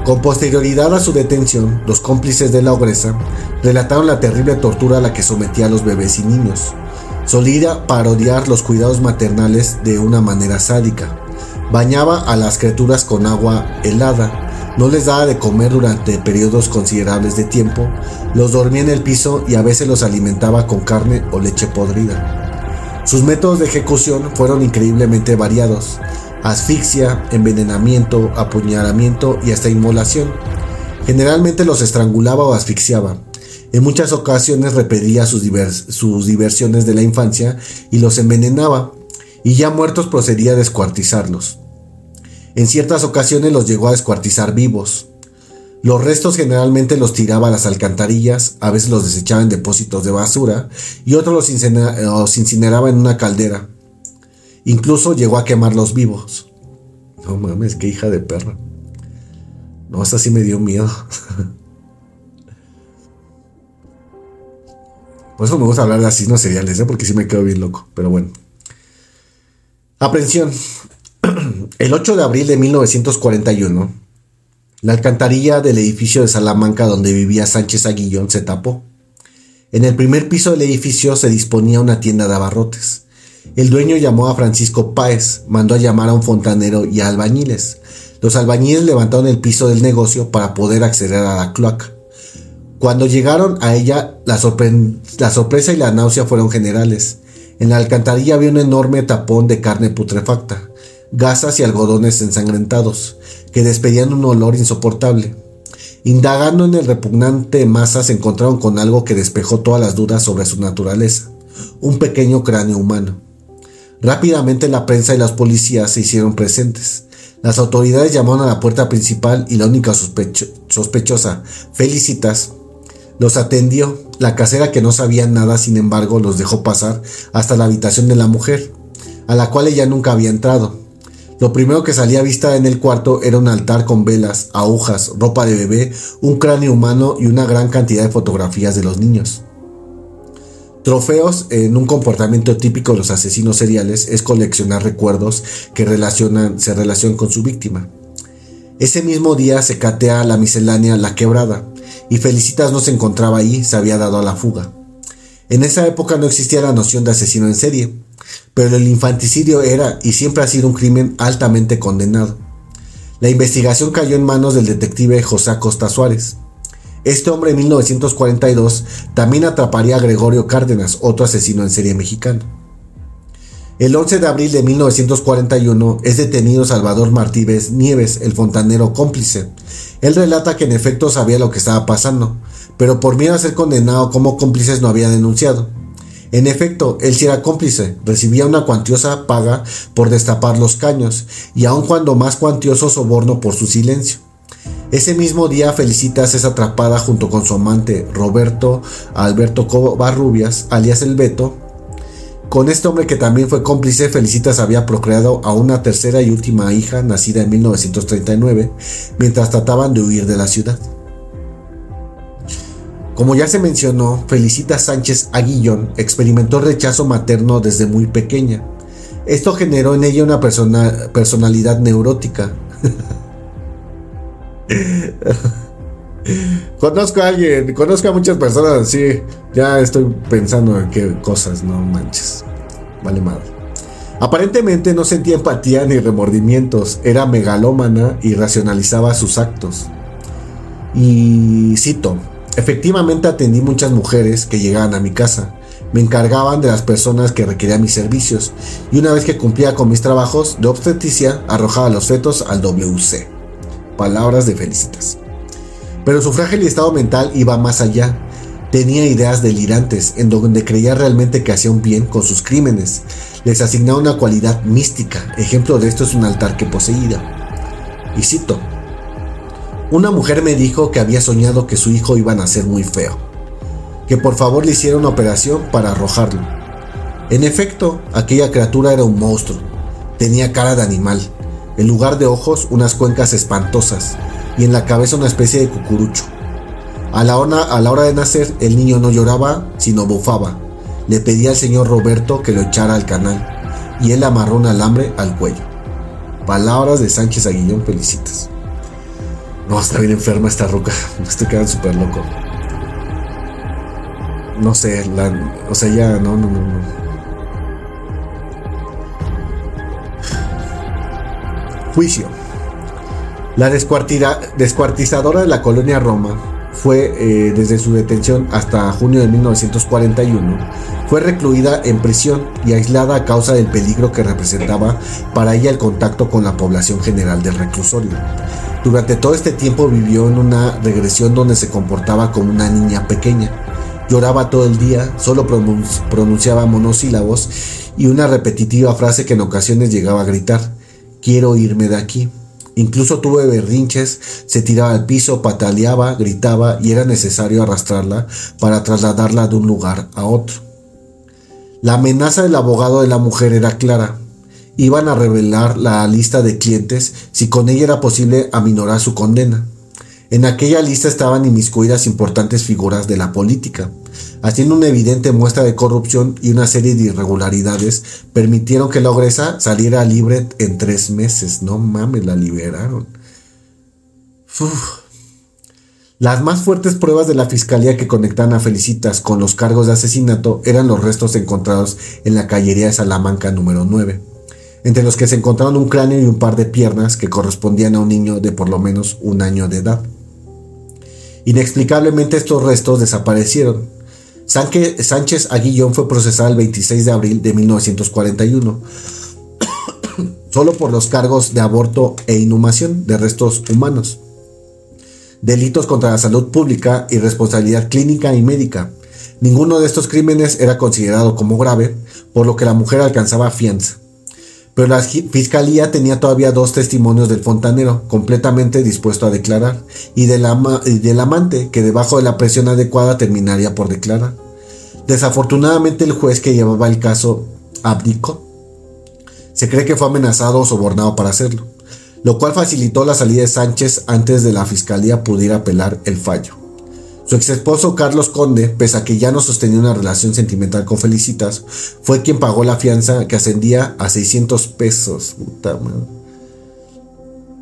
Con posterioridad a su detención, los cómplices de la ogresa relataron la terrible tortura a la que sometía a los bebés y niños. Solía parodiar los cuidados maternales de una manera sádica. Bañaba a las criaturas con agua helada no les daba de comer durante periodos considerables de tiempo, los dormía en el piso y a veces los alimentaba con carne o leche podrida. Sus métodos de ejecución fueron increíblemente variados, asfixia, envenenamiento, apuñalamiento y hasta inmolación. Generalmente los estrangulaba o asfixiaba. En muchas ocasiones repetía sus, sus diversiones de la infancia y los envenenaba, y ya muertos procedía a descuartizarlos. En ciertas ocasiones los llegó a descuartizar vivos. Los restos generalmente los tiraba a las alcantarillas, a veces los desechaba en depósitos de basura y otros los, incineraba en una caldera. Incluso llegó a quemarlos vivos. No mames, qué hija de perra. No, esta sí me dio miedo. *laughs* Por eso me gusta hablar de asesinos seriales, ¿eh? porque sí me quedo bien loco. Pero bueno. Aprensión. *clears throat* El 8 de abril de 1941, la alcantarilla del edificio de Salamanca donde vivía Sánchez Aguillón se tapó. En el primer piso del edificio se disponía una tienda de abarrotes. El dueño llamó a Francisco Páez, mandó a llamar a un fontanero y a albañiles. Los albañiles levantaron el piso del negocio para poder acceder a la cloaca. Cuando llegaron a ella, la, la sorpresa y la náusea fueron generales. En la alcantarilla había un enorme tapón de carne putrefacta gasas y algodones ensangrentados, que despedían un olor insoportable. Indagando en el repugnante masa se encontraron con algo que despejó todas las dudas sobre su naturaleza, un pequeño cráneo humano. Rápidamente la prensa y las policías se hicieron presentes. Las autoridades llamaron a la puerta principal y la única sospechosa, Felicitas, los atendió. La casera que no sabía nada, sin embargo, los dejó pasar hasta la habitación de la mujer, a la cual ella nunca había entrado. Lo primero que salía a vista en el cuarto era un altar con velas, agujas, ropa de bebé, un cráneo humano y una gran cantidad de fotografías de los niños. Trofeos en un comportamiento típico de los asesinos seriales es coleccionar recuerdos que relacionan, se relacionan con su víctima. Ese mismo día se catea la miscelánea La Quebrada y Felicitas no se encontraba ahí, se había dado a la fuga. En esa época no existía la noción de asesino en serie, pero el infanticidio era y siempre ha sido un crimen altamente condenado. La investigación cayó en manos del detective José Acosta Suárez. Este hombre en 1942 también atraparía a Gregorio Cárdenas, otro asesino en serie mexicano. El 11 de abril de 1941 es detenido Salvador Martínez Nieves, el fontanero cómplice. Él relata que en efecto sabía lo que estaba pasando, pero por miedo a ser condenado como cómplices no había denunciado. En efecto, él sí era cómplice, recibía una cuantiosa paga por destapar los caños, y aun cuando más cuantioso soborno por su silencio. Ese mismo día Felicitas es atrapada junto con su amante Roberto Alberto Covarrubias, alias El Beto. Con este hombre que también fue cómplice, Felicitas había procreado a una tercera y última hija nacida en 1939, mientras trataban de huir de la ciudad. Como ya se mencionó, Felicita Sánchez Aguillón experimentó rechazo materno desde muy pequeña. Esto generó en ella una personalidad neurótica. *laughs* conozco a alguien, conozco a muchas personas así. Ya estoy pensando en qué cosas, no manches. Vale madre. Aparentemente no sentía empatía ni remordimientos, era megalómana y racionalizaba sus actos. Y cito, Efectivamente atendí muchas mujeres que llegaban a mi casa. Me encargaban de las personas que requerían mis servicios y una vez que cumplía con mis trabajos de obstetricia arrojaba los fetos al WC. Palabras de felicitas. Pero su frágil estado mental iba más allá. Tenía ideas delirantes en donde creía realmente que hacía un bien con sus crímenes. Les asignaba una cualidad mística. Ejemplo de esto es un altar que poseía. Y cito, una mujer me dijo que había soñado que su hijo iba a nacer muy feo, que por favor le hiciera una operación para arrojarlo. En efecto, aquella criatura era un monstruo, tenía cara de animal, en lugar de ojos unas cuencas espantosas y en la cabeza una especie de cucurucho. A la, hora, de nacer, el niño no lloraba, sino bufaba. Le pedía al señor Roberto que lo echara al canal y él amarró un alambre al cuello. Palabras de Sánchez Aguillón Felicitas. No, está bien enferma esta roca. Estoy quedando súper loco. No sé, o sea, ya, no, no, no, no. Juicio. La descuartizadora de la colonia Roma fue, eh, desde su detención hasta junio de 1941, fue recluida en prisión y aislada a causa del peligro que representaba para ella el contacto con la población general del reclusorio. Durante todo este tiempo vivió en una regresión donde se comportaba como una niña pequeña. Lloraba todo el día, solo pronunciaba monosílabos y una repetitiva frase que en ocasiones llegaba a gritar, quiero irme de aquí. Incluso tuvo berrinches, se tiraba al piso, pataleaba, gritaba y era necesario arrastrarla para trasladarla de un lugar a otro. La amenaza del abogado de la mujer era clara iban a revelar la lista de clientes si con ella era posible aminorar su condena. En aquella lista estaban inmiscuidas importantes figuras de la política, haciendo una evidente muestra de corrupción y una serie de irregularidades permitieron que la ogresa saliera libre en tres meses. No mames, la liberaron. Las más fuertes pruebas de la fiscalía que conectan a Felicitas con los cargos de asesinato eran los restos encontrados en la callería de Salamanca número 9 entre los que se encontraron un cráneo y un par de piernas que correspondían a un niño de por lo menos un año de edad. Inexplicablemente estos restos desaparecieron. Sánchez Aguillón fue procesado el 26 de abril de 1941, *coughs* solo por los cargos de aborto e inhumación de restos humanos, delitos contra la salud pública y responsabilidad clínica y médica. Ninguno de estos crímenes era considerado como grave, por lo que la mujer alcanzaba fianza pero la fiscalía tenía todavía dos testimonios del fontanero, completamente dispuesto a declarar, y del, amante, que debajo de la presión adecuada terminaría por declarar. Desafortunadamente el juez que llevaba el caso abdicó. Se cree que fue amenazado o sobornado para hacerlo, lo cual facilitó la salida de Sánchez antes de la fiscalía pudiera apelar el fallo. Su ex esposo Carlos Conde, pese a que ya no sostenía una relación sentimental con Felicitas, fue quien pagó la fianza que ascendía a 600 pesos. Puta madre.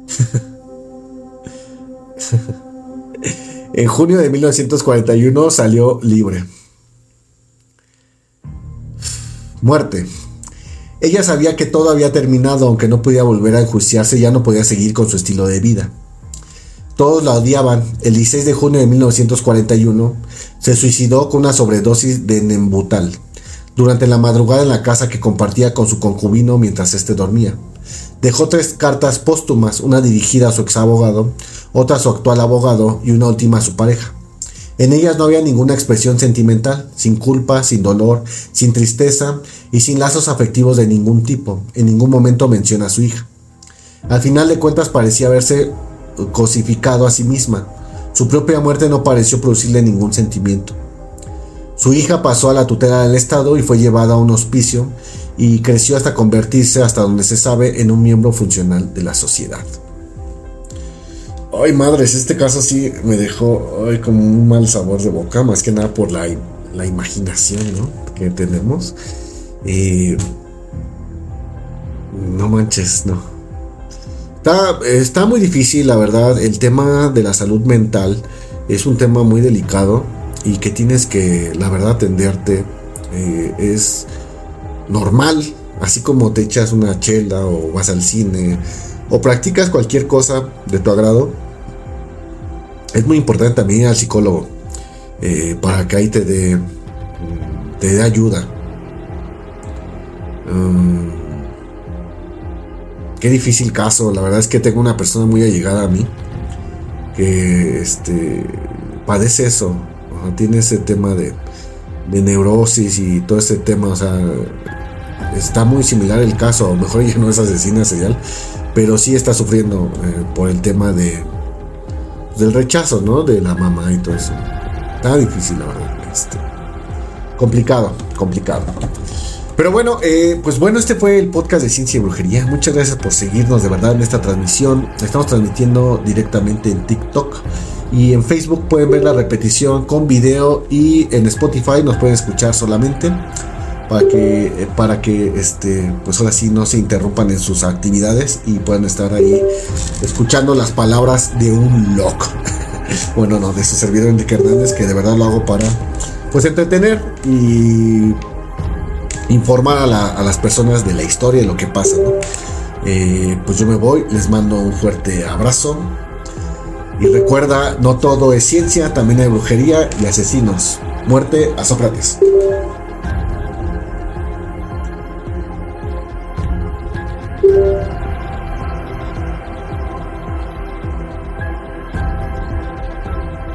*laughs* en junio de 1941 salió libre. Muerte. Ella sabía que todo había terminado, aunque no podía volver a enjuiciarse, ya no podía seguir con su estilo de vida. Todos la odiaban. El 16 de junio de 1941 se suicidó con una sobredosis de Nembutal durante la madrugada en la casa que compartía con su concubino mientras éste dormía. Dejó tres cartas póstumas, una dirigida a su ex abogado, otra a su actual abogado y una última a su pareja. En ellas no había ninguna expresión sentimental, sin culpa, sin dolor, sin tristeza y sin lazos afectivos de ningún tipo. En ningún momento menciona a su hija. Al final de cuentas parecía haberse cosificado a sí misma. Su propia muerte no pareció producirle ningún sentimiento. Su hija pasó a la tutela del Estado y fue llevada a un hospicio y creció hasta convertirse, hasta donde se sabe, en un miembro funcional de la sociedad. Ay, madres, este caso sí me dejó como un mal sabor de boca, más que nada por la, la imaginación ¿no? que tenemos. Eh, no manches, no. Está, muy difícil, la verdad. El tema de la salud mental es un tema muy delicado y que tienes que, la verdad, atenderte. Eh, es normal, así como te echas una chela o vas al cine o practicas cualquier cosa de tu agrado. Es muy importante también al psicólogo eh, para que ahí te dé te dé ayuda. Um, qué difícil caso. La verdad es que tengo una persona muy allegada a mí que este, padece eso. Tiene ese tema de, de neurosis y todo ese tema. O sea, está muy similar el caso. A lo mejor ella no es asesina serial, pero sí está sufriendo eh, por el tema de del rechazo, ¿no? De la mamá y todo eso. Está difícil, la verdad. Este, complicado, complicado. Pero bueno, eh, pues bueno, este fue el podcast de Ciencia y Brujería. Muchas gracias por seguirnos de verdad en esta transmisión. Estamos transmitiendo directamente en TikTok y en Facebook pueden ver la repetición con video y en Spotify nos pueden escuchar solamente para que eh, para que este pues ahora sí no se interrumpan en sus actividades y puedan estar ahí escuchando las palabras de un loco. *laughs* bueno, no, de su servidor Enrique Hernández que de verdad lo hago para pues entretener y informar a, las personas de la historia y lo que pasa. Eh, pues yo me voy, les mando un fuerte abrazo. Y recuerda, no todo es ciencia, también hay brujería y asesinos. Muerte a Sócrates.